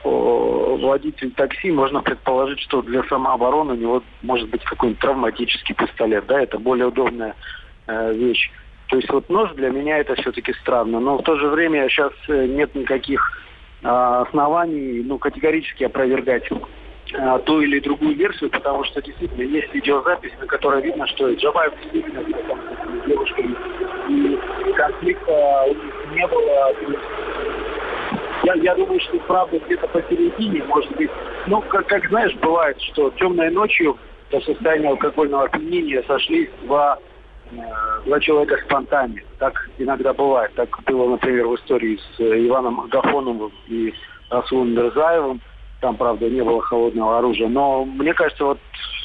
водитель такси, можно предположить, что для самообороны у него может быть какой-нибудь травматический пистолет, да, это более удобная э, вещь. То есть вот нож для меня это все-таки странно, но в то же время сейчас э, нет никаких э, оснований, ну, категорически опровергать а, ту или другую версию, потому что действительно есть видеозапись, на которой видно, что Джабаев действительно с девушками, и конфликта у них не было. Я, я думаю, что правда где-то посередине, может быть, ну, как, как знаешь, бывает, что темной ночью до состояния алкогольного опьянения сошлись два, э, два человека спонтанно. Так иногда бывает. Так было, например, в истории с э, Иваном Агафоновым и Расулом Мерзаевым – там, правда, не было холодного оружия. Но мне кажется, вот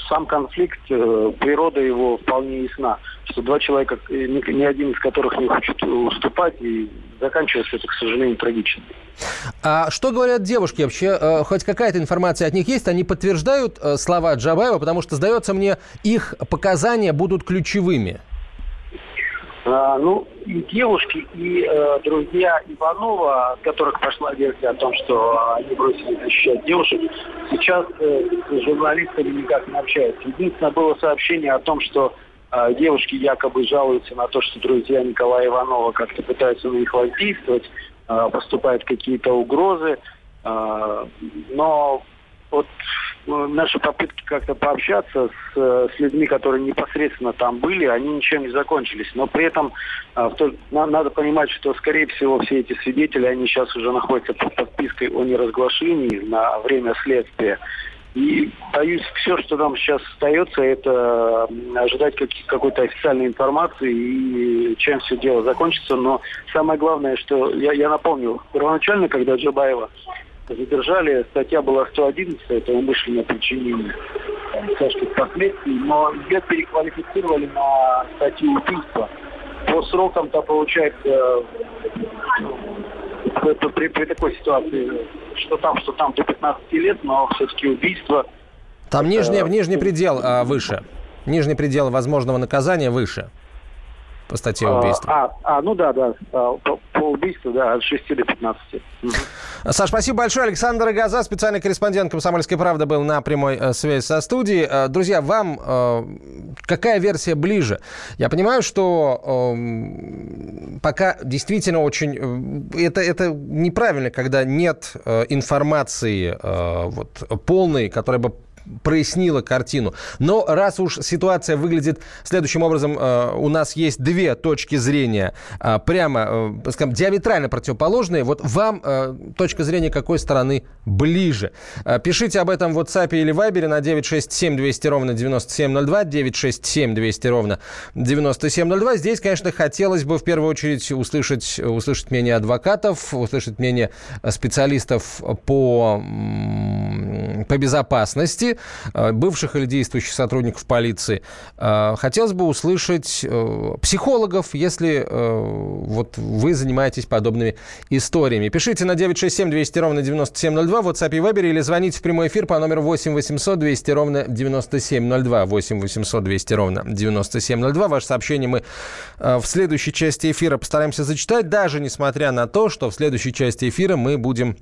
сам конфликт, э, природа его вполне ясна. Что два человека, э, ни, один из которых не хочет уступать, и заканчивается это, к сожалению, трагично. А что говорят девушки вообще? Э, хоть какая-то информация от них есть? Они подтверждают слова Джабаева? Потому что, сдается мне, их показания будут ключевыми. А, ну, и девушки, и э, друзья Иванова, от которых пошла версия о том, что они бросили защищать девушек, сейчас э, с журналистами никак не общаются. Единственное, было сообщение о том, что э, девушки якобы жалуются на то, что друзья Николая Иванова как-то пытаются на них воздействовать, э, поступают какие-то угрозы. Э, но вот наши попытки как-то пообщаться с, с людьми, которые непосредственно там были, они ничем не закончились. Но при этом а, то, на, надо понимать, что, скорее всего, все эти свидетели, они сейчас уже находятся под подпиской о неразглашении на время следствия. И боюсь, все, что нам сейчас остается, это ожидать как, какой-то официальной информации и чем все дело закончится. Но самое главное, что я, я напомню, первоначально, когда Джабаева задержали. Статья была 111, это умышленное причинение тяжких последствий, но ее переквалифицировали на статью убийства. По срокам-то получается при, при, при такой ситуации, что там, что там до 15 лет, но все-таки убийство. Там это... нижний, нижний предел а, выше. Нижний предел возможного наказания выше по статье а, убийства. А, а, ну да, да, а, по, убийству, да, от 6 до 15. Угу. Саш, спасибо большое. Alexander Газа, специальный корреспондент «Комсомольской правды» был на прямой э, связи со студией. Э, друзья, вам э, какая версия ближе? Я понимаю, что э, пока действительно очень... Это, это неправильно, когда нет информации вот, полной, которая бы прояснила картину. Но раз уж ситуация выглядит следующим образом, э, у нас есть две точки зрения, э, прямо, э, скажем, диаметрально противоположные. Вот вам точка зрения какой стороны ближе? Пишите об этом в WhatsApp или Viber на 967 200 ровно 9702, 967 200 ровно 9702. Здесь, конечно, хотелось бы в первую очередь услышать, услышать мнение адвокатов, услышать мнение специалистов по, по безопасности, звонки э, бывших или действующих сотрудников полиции. Э, хотелось бы услышать э, психологов, если вот вы занимаетесь подобными историями. Пишите на 967 200 ровно 9702 в WhatsApp и Viber или звоните в прямой эфир по номеру 8 800 200 ровно 9702. 8 800 200 ровно 9702. Ваше сообщение мы в следующей части эфира постараемся зачитать, даже несмотря на то, что в следующей части эфира мы будем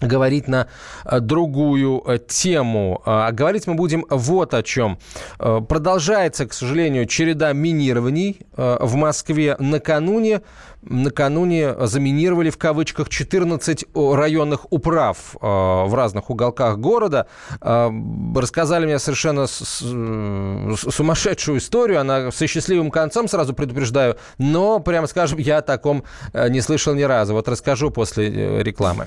говорить на э, другую э, тему. А говорить мы будем вот о чем. Э, продолжается, к сожалению, череда минирований в Москве. Накануне, накануне заминировали в кавычках 14 районных управ в разных уголках города. Рассказали мне совершенно сумасшедшую историю. Она со счастливым концом, сразу предупреждаю. Но, прямо скажем, я о таком не слышал ни разу. Вот расскажу после рекламы.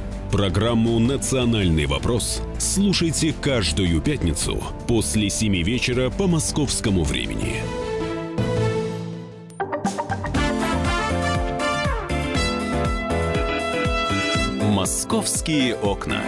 Программу «Национальный вопрос» слушайте каждую пятницу после 7 вечера по московскому времени. «Московские окна».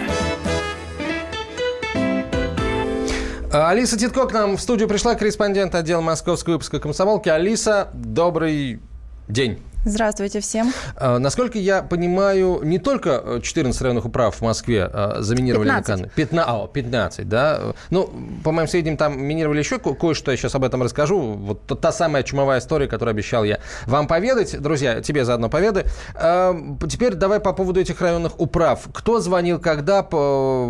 Алиса Титко к нам в студию пришла, корреспондент отдела московского выпуска «Комсомолки». Алиса, добрый день. Здравствуйте всем. А, насколько я понимаю, не только 14 э, районных управ в Москве а, заминировали 15. накануне. 15, а, 15, да. Ну, по моим сведениям, там минировали еще ко- кое-что, я сейчас об этом расскажу. Вот та самая чумовая история, которую обещал я вам поведать. Друзья, тебе заодно поведай. А, теперь давай по поводу этих районных управ. Кто звонил, когда? По...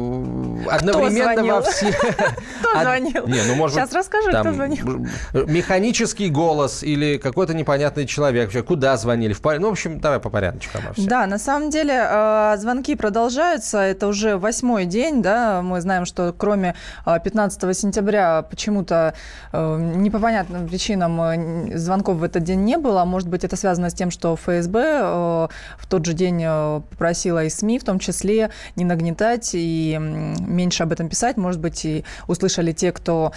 Одновременно звонил? во все... Кто звонил? Не, ну, может Сейчас расскажу, кто звонил. Механический голос или какой-то непонятный человек. Вообще, Куда звонили? В пар- Ну, в общем, давай по порядочку. Да, на самом деле э, звонки продолжаются. Это уже восьмой день, да. Мы знаем, что кроме э, 15 сентября почему-то э, не по понятным причинам э, звонков в этот день не было. Может быть, это связано с тем, что ФСБ э, в тот же день э, попросила и СМИ, в том числе, не нагнетать и меньше об этом писать. Может быть, и услышали те, кто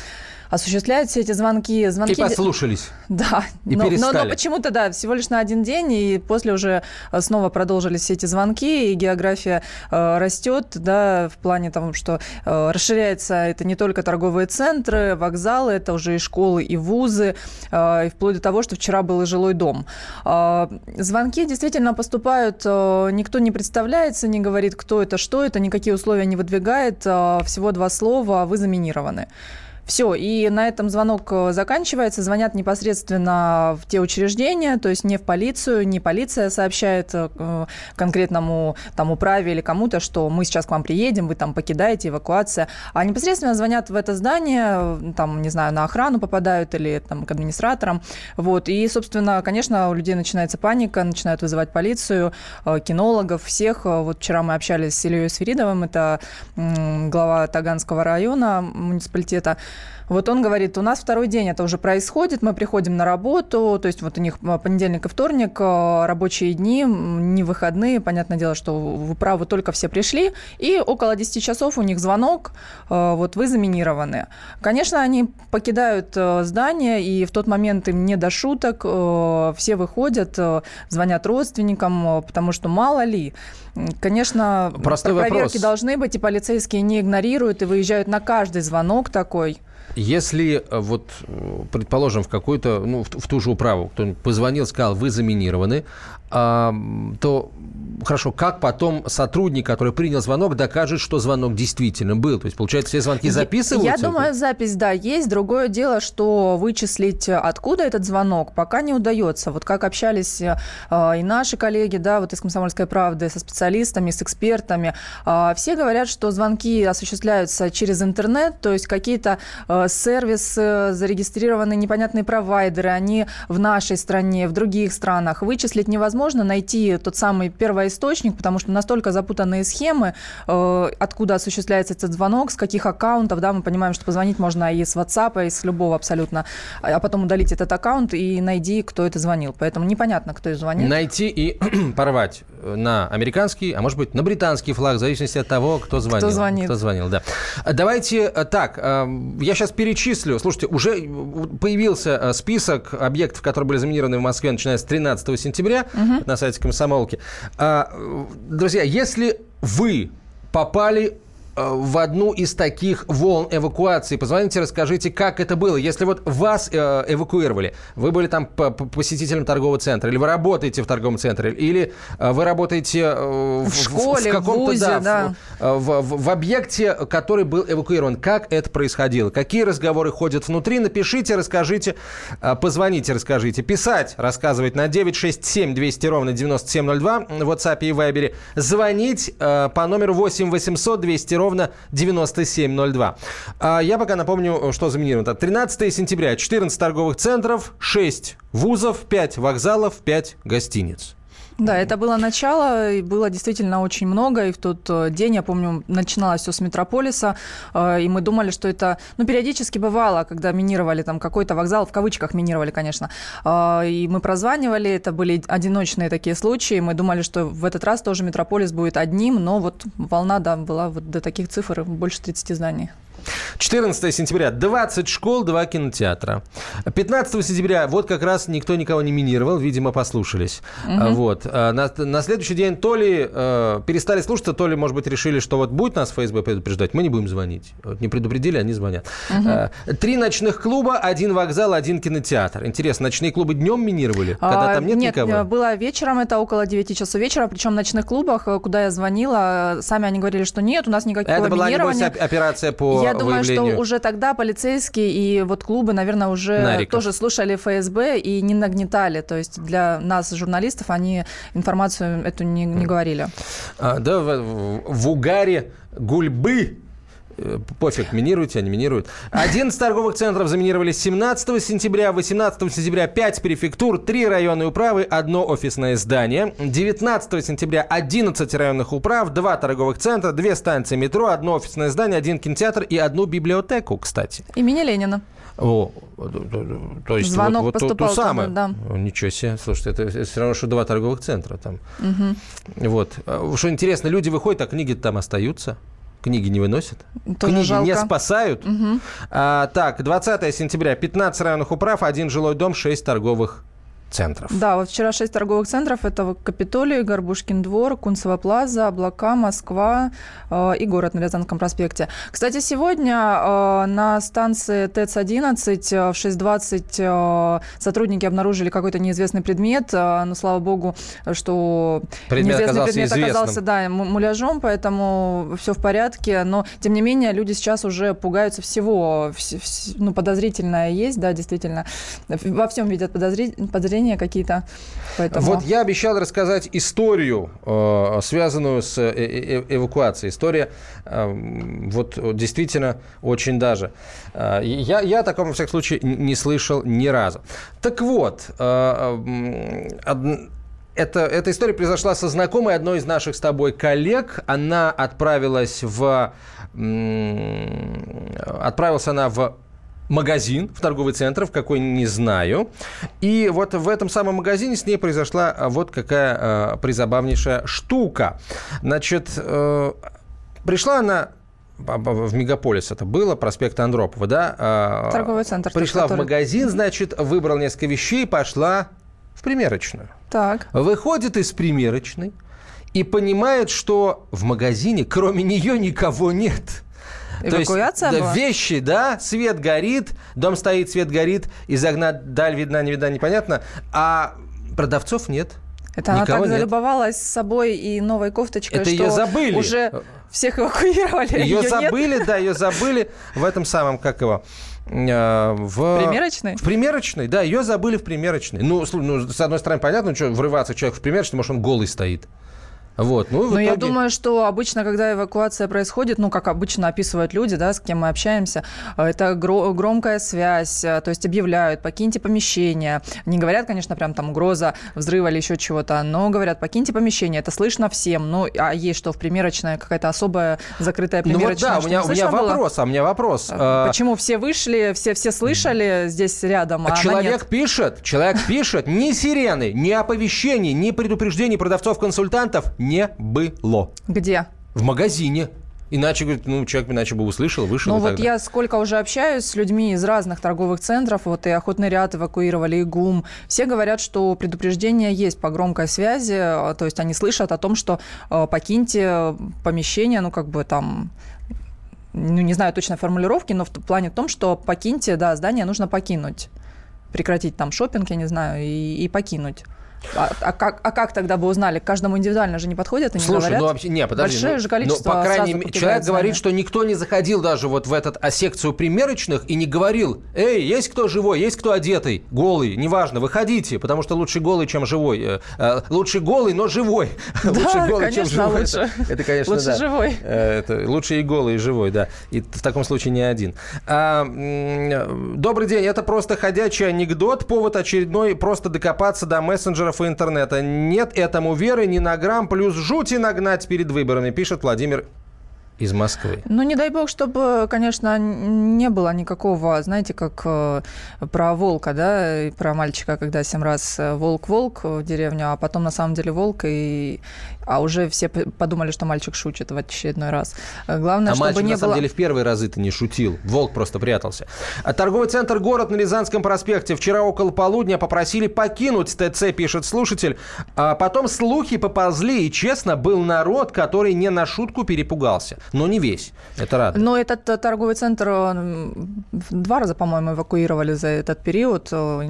осуществляет все эти звонки. звонки И послушались. Да, И но, но- но перестали. почему-то, да, всего лишь на один день, и после уже э, снова продолжились все эти звонки, и география э, растет, да, в плане того, что э, расширяется это не только торговые центры, вокзалы, это уже и школы, и вузы, э, и вплоть до того, что вчера был и жилой дом. Э, звонки действительно поступают, э, никто не представляется, не говорит, кто это, что это, никакие условия не выдвигает, э, всего два слова, вы заминированы. Все, и на этом звонок э, заканчивается. Звонят непосредственно в те учреждения, то есть не в полицию, не полиция сообщает э, конкретному там управе или кому-то, что мы сейчас к вам приедем, вы там покидаете, эвакуация. А непосредственно звонят в это здание, э, там, не знаю, на охрану попадают или там к администраторам. Вот. И, собственно, конечно, у людей начинается паника, начинают вызывать полицию, э, кинологов, всех. Э, Вот вчера мы общались с Ильей Сверидовым, это глава Таганского района муниципалитета. Вот он говорит, у нас второй день это уже происходит, мы приходим на работу, то есть вот у них э, понедельник и вторник, э, рабочие дни, не выходные, понятное дело, что в управу только все пришли, и около 10 часов у них звонок, э, вот вы заминированы. Конечно, они покидают здание, и в тот момент им не до шуток, все выходят, звонят родственникам, потому что мало ли. Конечно, Простой проверки вопрос. должны быть, и полицейские не игнорируют, и выезжают на каждый звонок такой. Если э, вот, э, предположим, в какую-то, ну, в, ту- в ту же управу кто-нибудь позвонил, сказал, вы заминированы, а, то хорошо, как потом сотрудник, который принял звонок, докажет, что звонок действительно был? То есть, получается, все звонки записываются? Я думаю, запись, да, есть. Другое дело, что вычислить, откуда этот звонок, пока не удается. Вот как общались э, и наши коллеги, да, вот из «Комсомольской правды» со специалистами, с экспертами, э, все говорят, что звонки осуществляются через интернет, то есть какие-то э, э, сервисы, зарегистрированы непонятные провайдеры, они в нашей стране, в других странах. Вычислить невозможно, найти тот самый первоисточник, потому что настолько запутанные схемы, э, откуда осуществляется этот звонок, с каких аккаунтов, да, мы понимаем, что позвонить можно и с WhatsApp, и с любого абсолютно, а потом удалить этот аккаунт и найди, кто это звонил. Поэтому непонятно, кто и звонит. Найти и порвать на американский, а может быть на британский флаг, в зависимости от того, кто звонил. Кто звонил. Кто звонил, да. Давайте э, так, э, я сейчас перечислю. Слушайте, уже появился э, список объектов, которые были заминированы в Москве, начиная с 13 сентября угу. на сайте комсомолки. Друзья, если вы попали в одну из таких волн эвакуации. Позвоните, расскажите, как это было. Если вот вас э, эвакуировали, вы были там посетителем торгового центра, или вы работаете в торговом центре, или э, вы работаете в, в школе, в, в, вузе, да, да. В, в, в объекте, который был эвакуирован. Как это происходило? Какие разговоры ходят внутри? Напишите, расскажите, позвоните, расскажите. Писать, рассказывать на 967 200 ровно 9702 в WhatsApp и Viber. Звонить по номеру 8 800 200 ровно ровно 9702. А я пока напомню, что заминировано. 13 сентября. 14 торговых центров, 6 вузов, 5 вокзалов, 5 гостиниц. Да, это было начало, и было действительно очень много, и в тот э, день, я помню, начиналось все с Метрополиса, э, и мы думали, что это, ну, периодически бывало, когда минировали там какой-то вокзал, в кавычках минировали, конечно, э, и мы прозванивали, это были одиночные такие случаи, мы думали, что в этот раз тоже Метрополис будет одним, но вот волна, да, была вот до таких цифр, больше 30 зданий. 14 сентября 20 школ, 2 кинотеатра. 15 сентября вот как раз никто никого не минировал, видимо, послушались. Угу. Вот. А на, на следующий день то ли э, перестали слушаться, то ли, может быть, решили, что вот будет нас ФСБ предупреждать, мы не будем звонить. Вот не предупредили, они звонят. Угу. Три ночных клуба, один вокзал, один кинотеатр. Интересно, ночные клубы днем минировали, когда а, там нет, нет никого? Нет, было вечером, это около 9 часов вечера, причем в ночных клубах, э, куда я звонила, сами они говорили, что нет, у нас никакого это минирования. Это была, небось, операция по Я думаю, выявлению... что уже тогда полицейские и вот клубы, наверное, уже Нариков. тоже слушали ФСБ и не нагнетали. То есть для нас, журналистов, они информацию эту не, не говорили. А, да, в, в угаре гульбы Э, пофиг, минируйте, они минируют. 11 торговых центров заминировали 17 сентября, 18 сентября 5 префектур, 3 районные управы, одно офисное здание. 19 сентября 11 районных управ, 2 торговых центра, 2 станции метро, одно офисное здание, один кинотеатр и одну библиотеку, кстати. Имени Ленина. О, то есть Звонок вот, вот поступал то, то самое. да. Ничего себе. Слушайте, это, это все равно, что два торговых центра там. Угу. Вот. А, что интересно, люди выходят, а книги там остаются книги не выносят. Тоже книги жалко. не спасают. Угу. А, так, 20 сентября, 15 районных управ, один жилой дом, 6 торговых центров. Да, вот вчера шесть торговых центров. Это Капитолий, Горбушкин двор, Кунцево плаза, Облака, Москва э, и город на Рязанском проспекте. Кстати, сегодня э, на станции ТЭЦ-11 э, в 6.20 э, сотрудники обнаружили какой-то неизвестный предмет. Э, но, слава богу, что предмет неизвестный оказался предмет известным. оказался да, муляжом, поэтому все в порядке. Но, тем не менее, люди сейчас уже пугаются всего. Вс- вс- ну, подозрительное есть, да, действительно. Во всем видят подозрительное зрения какие-то. Поэтому... Вот я обещал рассказать историю, э, связанную с э, э, эвакуацией. История вот действительно очень даже. Я, я о таком, во всяком случае, не слышал ни разу. Так вот, это, эта история произошла со знакомой одной из наших с тобой коллег. Она отправилась в... Отправилась она в магазин в торговый центр, в какой не знаю. И вот в этом самом магазине с ней произошла а, вот какая э, призабавнейшая штука. Значит, э, пришла она в мегаполис это было, проспект Андропова, да? А, торговый центр. Пришла который... в магазин, значит, выбрала несколько вещей, пошла в примерочную. Так. Выходит из примерочной и понимает, что в магазине кроме нее никого нет. Эвакуация То есть, была? Вещи, да, свет горит, дом стоит, свет горит, из окна даль видна, не видна, непонятно, а продавцов нет. Это она так залюбовалась собой и новой кофточкой, Это что ее забыли. уже всех эвакуировали. Ее, ее забыли, нет? да, ее забыли в этом самом, как его, э, в... Примерочной? В примерочной, да, ее забыли в примерочной. Ну, ну, с одной стороны, понятно, что врываться человек в примерочную, может, он голый стоит. Вот, ну, Но итоге... я думаю, что обычно, когда эвакуация происходит, ну, как обычно описывают люди, да, с кем мы общаемся, это громкая связь, то есть объявляют, покиньте помещение. Не говорят, конечно, прям там угроза взрыва или еще чего-то, но говорят, покиньте помещение, это слышно всем. Ну, а есть что, в примерочной какая-то особая закрытая примерочная? Ну, вот да, у меня, у меня вопрос, а у меня вопрос. А, почему все вышли, все, все слышали здесь рядом, а, а Человек нет? пишет, человек пишет, ни сирены, ни оповещений, ни предупреждений продавцов-консультантов не было. Где? В магазине. Иначе, говорит, ну, человек иначе бы услышал, вышел. Ну, вот я сколько уже общаюсь с людьми из разных торговых центров, вот и охотный ряд эвакуировали, и ГУМ. Все говорят, что предупреждение есть по громкой связи, а, то есть они слышат о том, что э, покиньте помещение, ну, как бы там ну, не знаю точно формулировки, но в плане том, что покиньте, да, здание нужно покинуть. Прекратить там шопинг, я не знаю, и, и покинуть. А, а, как, а как тогда бы узнали? каждому индивидуально же не подходят и не Слушай, говорят? ну вообще, не, подожди. Большое ну, же количество ну, по крайней мере, человек говорит, что никто не заходил даже вот в этот, а секцию примерочных и не говорил, эй, есть кто живой, есть кто одетый, голый, неважно, выходите, потому что лучше голый, чем живой. Э, э, лучше голый, но живой. Да, лучше голый, конечно, чем живой. Лучше. Это, это конечно, лучше да. живой. Э, это, лучше и голый, и живой, да. И в таком случае не один. А, добрый день, это просто ходячий анекдот, повод очередной просто докопаться до мессенджеров и интернета нет этому веры ни на грамм, плюс жути нагнать перед выборами, пишет Владимир из Москвы. Ну, не дай бог, чтобы, конечно, не было никакого, знаете, как э, про волка, да, и про мальчика, когда семь раз э, волк-волк в деревню, а потом на самом деле волк, и, а уже все подумали, что мальчик шутит в очередной раз. Главное, а чтобы мальчик, не на было... самом деле, в первые разы ты не шутил. Волк просто прятался. А торговый центр «Город» на Рязанском проспекте. Вчера около полудня попросили покинуть ТЦ, пишет слушатель. А потом слухи поползли, и, честно, был народ, который не на шутку перепугался но не весь. Это рад. Но этот э, торговый центр два раза, по-моему, эвакуировали за этот период. Э,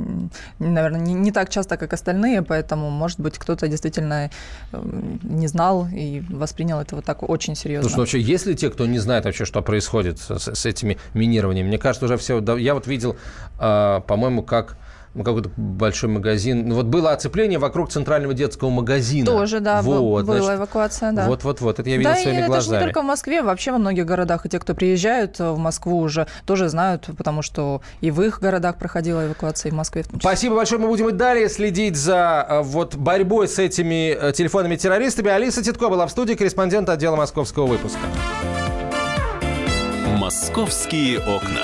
наверное, не, так часто, как остальные, поэтому, может быть, кто-то действительно э, не знал и воспринял это вот так очень серьезно. Слушай, ну вообще, есть ли те, кто не знает вообще, что происходит с, с этими минированиями? Мне кажется, уже все... Я вот видел, по-моему, как ну, какой-то большой магазин. Ну, вот было оцепление вокруг центрального детского магазина. Тоже, да, вот, была значит, эвакуация, да. Вот-вот-вот, это я видел да, своими и глазами. это не только в Москве, вообще во многих городах. И те, кто приезжают в Москву уже, тоже знают, потому что и в их городах проходила эвакуация, и в Москве в. Спасибо большое. Мы будем и далее следить за э, вот борьбой с этими э, телефонными террористами. Алиса Титко была в студии, корреспондент отдела московского выпуска. «Московские окна».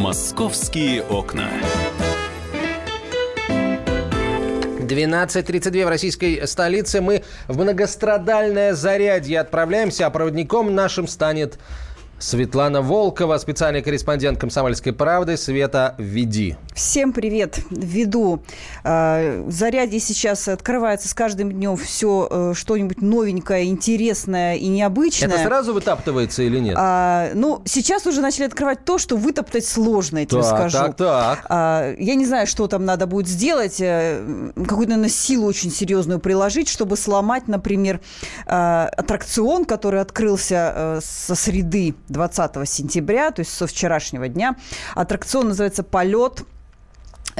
«Московские окна». 12.32 в российской столице. Мы в многострадальное зарядье отправляемся, а проводником нашим станет Светлана Волкова, специальный корреспондент «Комсомольской правды». Света, веди. Всем привет. Веду. А, Зарядье сейчас открывается с каждым днем все э, что-нибудь новенькое, интересное и необычное. Это сразу вытаптывается или нет? А, ну, сейчас уже начали открывать то, что вытоптать сложно, я тебе так, скажу. Так, так, а, Я не знаю, что там надо будет сделать. Э, какую-то, наверное, силу очень серьезную приложить, чтобы сломать, например, а, аттракцион, который открылся э, со среды 20 сентября, то есть со вчерашнего дня. Аттракцион называется «Полет».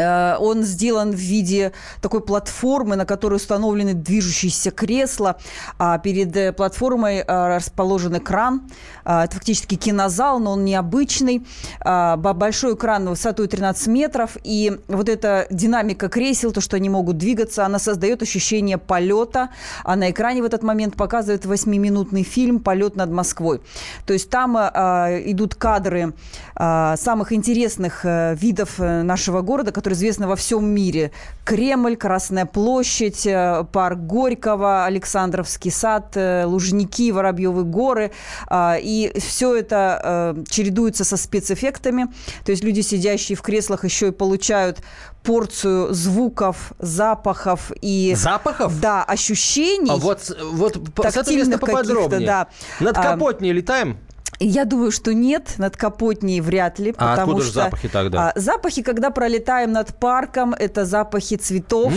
Э, он сделан в виде такой платформы, на которой установлены движущиеся кресла. А перед э, платформой э, расположен экран. Это фактически кинозал, но он необычный. Большой экран высотой 13 метров. И вот эта динамика кресел, то, что они могут двигаться, она создает ощущение полета. А на экране в этот момент показывает 8-минутный фильм «Полет над Москвой». То есть там идут кадры самых интересных видов нашего города, которые которые известны во всем мире. Кремль, Красная площадь, э, парк Горького, Александровский сад, э, Лужники, Воробьевы горы. А, И все это э, чередуется со спецэффектами. То есть люди, сидящие в креслах, еще и получают порцию звуков, запахов и... Запахов? Да, ощущений. А вот, вот с этого места поподробнее. да. Над А, Капотней летаем? Я думаю, что нет, над Капотней вряд ли, А потому откуда же что запахи тогда? а, запахи, когда пролетаем над парком, это запахи цветов,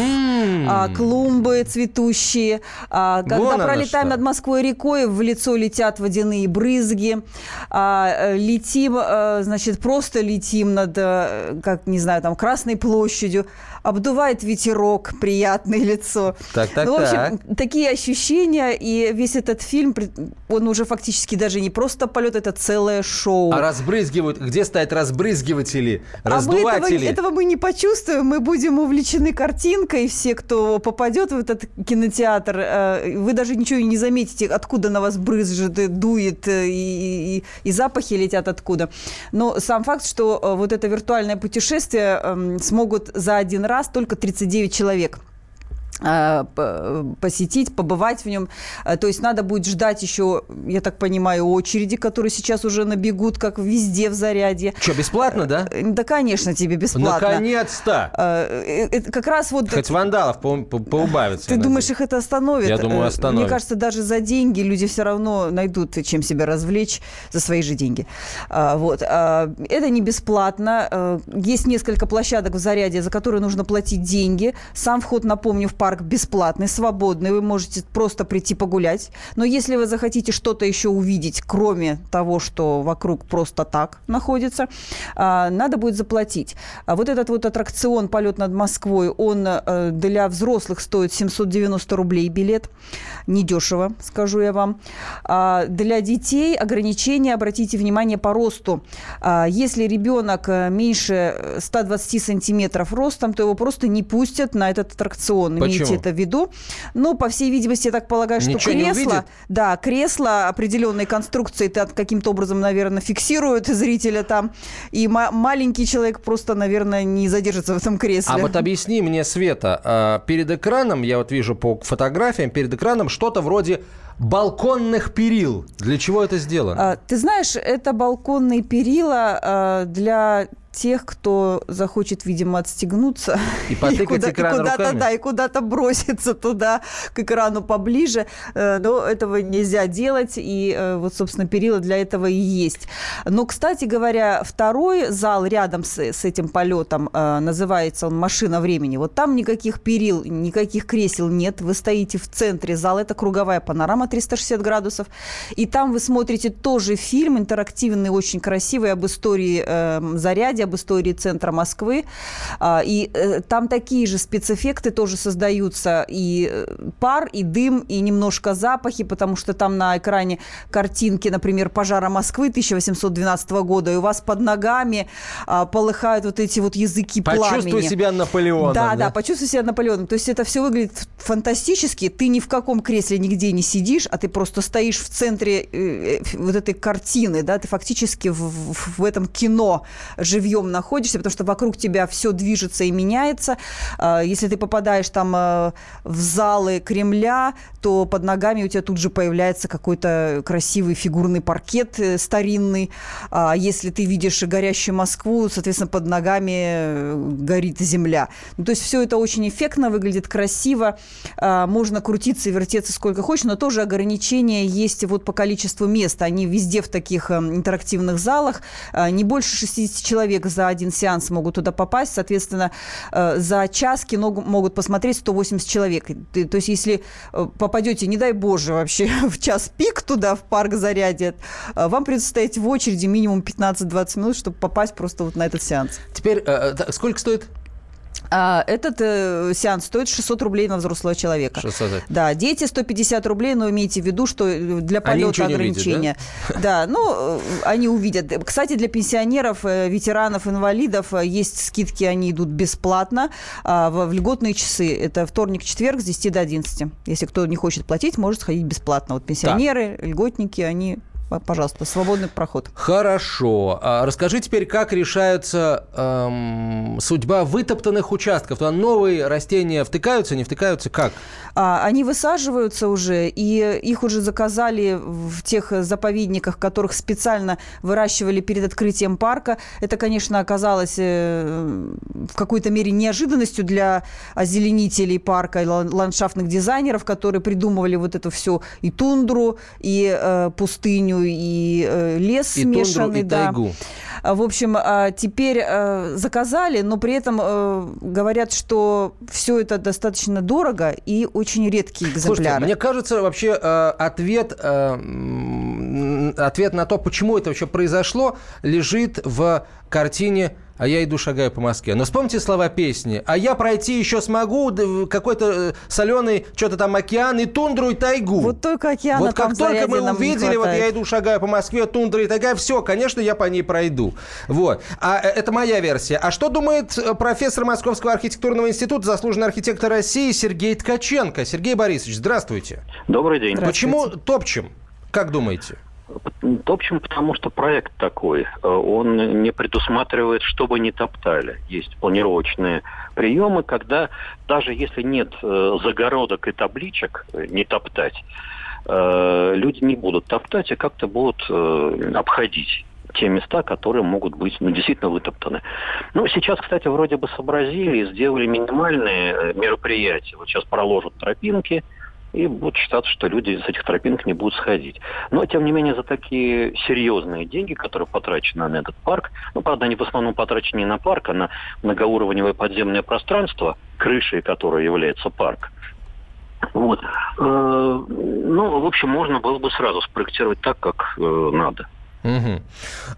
а, клумбы цветущие. А, когда Вон пролетаем над Москвой рекой, в лицо летят водяные брызги. А, э, летим, э, значит, просто летим над, э, как не знаю, там Красной площадью. Обдувает ветерок, приятное лицо. Так, так, ну, в общем, так. такие ощущения, и весь этот фильм, он уже фактически даже не просто полет, это целое шоу. А разбрызгивают, где стоят разбрызгиватели, А мы раздуватели? этого, этого мы не почувствуем, мы будем увлечены картинкой, все, кто попадет в этот кинотеатр, э, вы даже ничего и не заметите, откуда на вас брызжет, э, дует, э, и, и- и запахи летят откуда. Но сам факт, что вот это виртуальное путешествие эм, смогут за один раз только 39 человек посетить, побывать в нем. Э, То есть надо будет ждать еще, я так понимаю, очереди, которые сейчас уже набегут, как везде в зарядье. Что, бесплатно, да? Э, Да, конечно, тебе бесплатно. Наконец-то! Э, э, Как раз вот... Хоть вандалов по- по- поубавится. Ты думаешь, их это остановит? Я думаю, Э, остановит. Мне кажется, даже за деньги люди все равно найдут, чем себя развлечь за свои же деньги. Вот. Это не бесплатно. Э, Есть несколько площадок в заряде, за которые нужно платить деньги. Сам вход, напомню, в парк бесплатный, свободный. Вы можете просто прийти погулять. Но если вы захотите что-то еще увидеть, кроме того, что вокруг просто так находится, а, надо будет заплатить. А Вот этот вот аттракцион «Полет над Москвой», он э, для взрослых стоит 790 рублей билет. Недешево, скажу я вам. А Для детей ограничения, обратите внимание, по росту. Если ребенок э, меньше э, 120 сантиметров ростом, то его просто не пустят на этот аттракцион. Почему? Имейте это в виду. Ну, по всей видимости, я так полагаю, что Ничего кресло... Да, кресло определенной конструкции это каким-то образом, наверное, фиксирует зрителя там. И ма- маленький человек просто, наверное, не задержится в этом кресле. А вот объясни мне, Света, а, перед экраном, я вот вижу по фотографиям, перед экраном что-то вроде балконных перил. Для чего это сделано? А, Ты знаешь, это балконные перила а, для тех, кто захочет, видимо, отстегнуться И куда- экран куда-то, руками? да, и куда-то броситься туда, к экрану поближе. Э, Но этого нельзя делать, и э, вот, собственно, перила для этого и есть. Но, кстати говоря, второй зал рядом с, с этим полетом, э, называется он «Машина времени». Вот там никаких перил, никаких кресел нет. Вы стоите в центре зала, это круговая панорама 360 градусов. И там вы смотрите тоже фильм интерактивный, очень красивый, об истории э, заряде, об истории центра Москвы. А, И э, там такие же спецэффекты тоже создаются. И э, пар, и дым, и немножко запахи, потому что там на экране картинки, например, пожара Москвы 1812 года, и у вас под ногами а, полыхают вот эти вот языки Почувствуй пламени. себя Наполеоном. Да, да, почувствуй себя Наполеоном. То есть это все выглядит фантастически. Ты ни в каком кресле нигде не сидишь, а ты просто стоишь в центре э, вот этой картины, да, ты фактически в, в- в этом кино живьем находишься, потому что вокруг тебя все движется и меняется. А, Если ты попадаешь там э, в залы Кремля, то под ногами у тебя тут же появляется какой-то красивый фигурный паркет э, старинный. А Если ты видишь горящую Москву, соответственно, под ногами э, горит земля. Ну, то есть все это очень эффектно, выглядит красиво. А, Можно крутиться и вертеться сколько хочешь, но тоже ограничения есть вот по количеству мест. Они везде в таких э, интерактивных залах. Не больше 60 человек за один сеанс могут туда попасть. Соответственно, э, за час кино могут посмотреть 180 человек. То есть если э, попадете, не дай боже, вообще в час пик туда, в парк зарядят, э, вам придется стоять в очереди минимум 15-20 минут, чтобы попасть просто вот на этот сеанс. Теперь, сколько стоит? А, этот э, сеанс стоит 600 рублей на взрослого человека. 600. Да, дети 150 рублей, но имейте в виду, что э, для Они полета ничего не увидят, ограничения. да? ну, э, они увидят. Кстати, для пенсионеров, э, ветеранов, инвалидов есть скидки, они идут бесплатно а, в, в льготные часы. Это вторник, четверг с 10 до 11. Если кто не хочет платить, может сходить бесплатно. Вот пенсионеры, льготники, они пожалуйста, свободный проход. Хорошо. А расскажи теперь, как решается эм, судьба вытоптанных участков? Туда новые растения втыкаются, не втыкаются? Как? А, они высаживаются уже, и их уже заказали в тех заповедниках, которых специально выращивали перед открытием парка. Это, конечно, оказалось э, в какой-то мере неожиданностью для озеленителей парка и ландшафтных дизайнеров, которые придумывали вот эту всю и тундру, и э, пустыню, и э, лес и смешанный. И да. тайгу. В общем, а, теперь э, заказали, но при этом э, говорят, что все это достаточно дорого и очень редкие экземпляры. Слушайте, мне кажется, вообще ответ, ответ на то, почему это вообще произошло, лежит в картине а я иду шагаю по Москве. Но вспомните слова песни. А я пройти еще смогу какой-то э, соленый что-то там океан и тундру и тайгу. Вот только океан. Вот как только мы увидели, вот я иду шагаю по Москве, тундра и тайга, все, конечно, я по ней пройду. Вот. А э, это моя версия. А что думает э, профессор Московского архитектурного института, заслуженный архитектор России Сергей Ткаченко? Сергей Борисович, здравствуйте. Добрый день. Почему топчем? Как думаете? В общем, потому что проект такой. Э, он не предусматривает, чтобы не топтали. Есть планировочные приемы, когда даже если нет э, загородок и табличек э, не топтать, люди не будут топтать, а как-то будут обходить те места, которые могут быть ну, действительно вытоптаны. Ну, сейчас, кстати, вроде бы сообразили сделали минимальные мероприятия. Вот сейчас проложат тропинки, и будет считаться, что люди с этих тропинок не будут сходить. Но, тем не менее, за такие серьезные деньги, которые потрачены на этот парк, ну, правда, они в основном потрачены не на парк, а на многоуровневое подземное пространство, крышей которое является парк, вот. Э, ну, в общем, можно было бы сразу спроектировать так, как э, надо. Угу.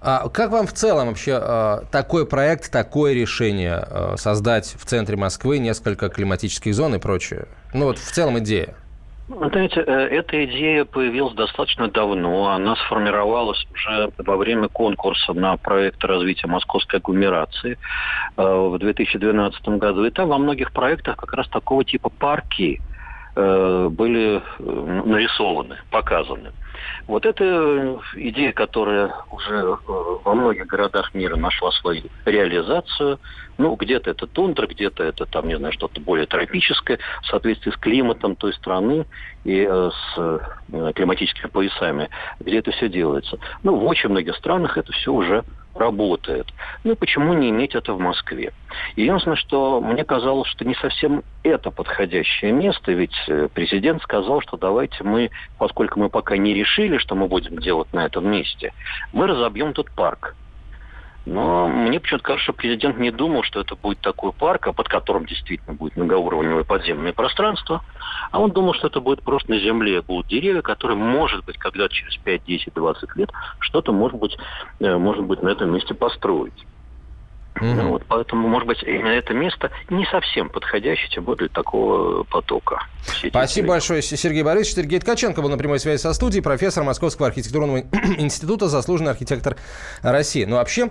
А как вам в целом вообще э, такой проект, такое решение создать в центре Москвы несколько климатических зон и прочее? Ну вот в целом идея. Знаете, э, эта идея появилась достаточно давно. Она сформировалась уже во время конкурса на проект развития московской агломерации э, в 2012 году. И там во многих проектах как раз такого типа парки э, были нарисованы, показаны. Вот эта идея, которая уже во многих городах мира нашла свою реализацию, ну, где-то это тундра, где-то это, там, не знаю, что-то более тропическое, в соответствии с климатом той страны и э, с э, климатическими поясами, где это все делается. Ну, в очень многих странах это все уже работает. Ну и почему не иметь это в Москве? Единственное, что мне казалось, что не совсем это подходящее место, ведь э, президент сказал, что давайте мы, поскольку мы пока не решили, что мы будем делать на этом месте, мы разобьем тут парк. Но мне почему-то кажется, что президент не думал, что это будет такой парк, а под которым действительно будет многоуровневое подземное пространство. А он думал, что это будет просто на земле будут деревья, которые, может быть, когда через 5, 10, 20 лет что-то, может быть, э, может быть, на этом месте построить. Mm-hmm. Вот, поэтому, может быть, именно это место не совсем подходящее, тем более для такого потока. Спасибо большое, Сергей Борисович. Сергей Ткаченко был на прямой связи со студией, профессор Московского архитектурного института, заслуженный архитектор России. Ну, вообще,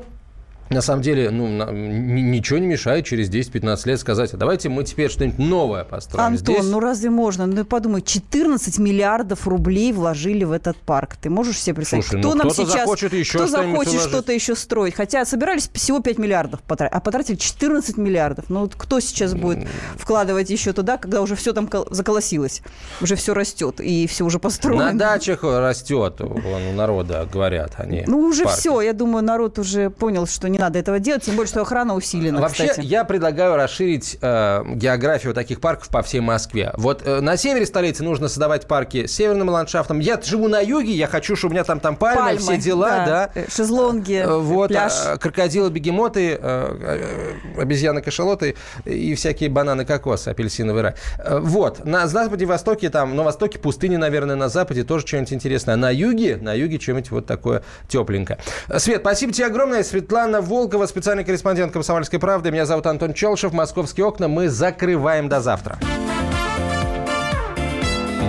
на самом деле, ну, ничего не мешает через 10-15 лет сказать, а давайте мы теперь что-нибудь новое построим. Антон, Здесь... ну разве можно? Ну подумай, 14 миллиардов рублей вложили в этот парк. Ты можешь себе представить, Слушай, кто ну, нам сейчас, захочет еще кто захочет что-то еще строить? Хотя собирались всего 5 миллиардов потратить, а потратили 14 миллиардов. Ну вот кто сейчас будет вкладывать еще туда, когда уже все там заколосилось, уже все растет и все уже построено? На дачах растет, у народа говорят они. Ну уже все, я думаю, народ уже понял, что не надо этого делать, тем более, что охрана усилена, Вообще, кстати. я предлагаю расширить э, географию таких парков по всей Москве. Вот э, на севере столицы нужно создавать парки с северным ландшафтом. Я живу на юге, я хочу, чтобы у меня там, там пальмы, Пальмы, все дела, да. да. Шезлонги, Э, вот, пляж. а, крокодилы, бегемоты, э, э, обезьяны, кашалоты и всякие бананы, кокосы, апельсиновый рай. Э, Вот, на западе, востоке, там, на востоке пустыни, наверное, на западе тоже что-нибудь интересное. А на юге, на юге что-нибудь вот такое тепленькое. Свет, спасибо тебе огромное. Светлана Волкова, специальный корреспондент «Комсомольской правды». Меня зовут Антон Челшев. «Московские окна» мы закрываем до завтра.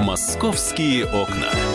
«Московские окна».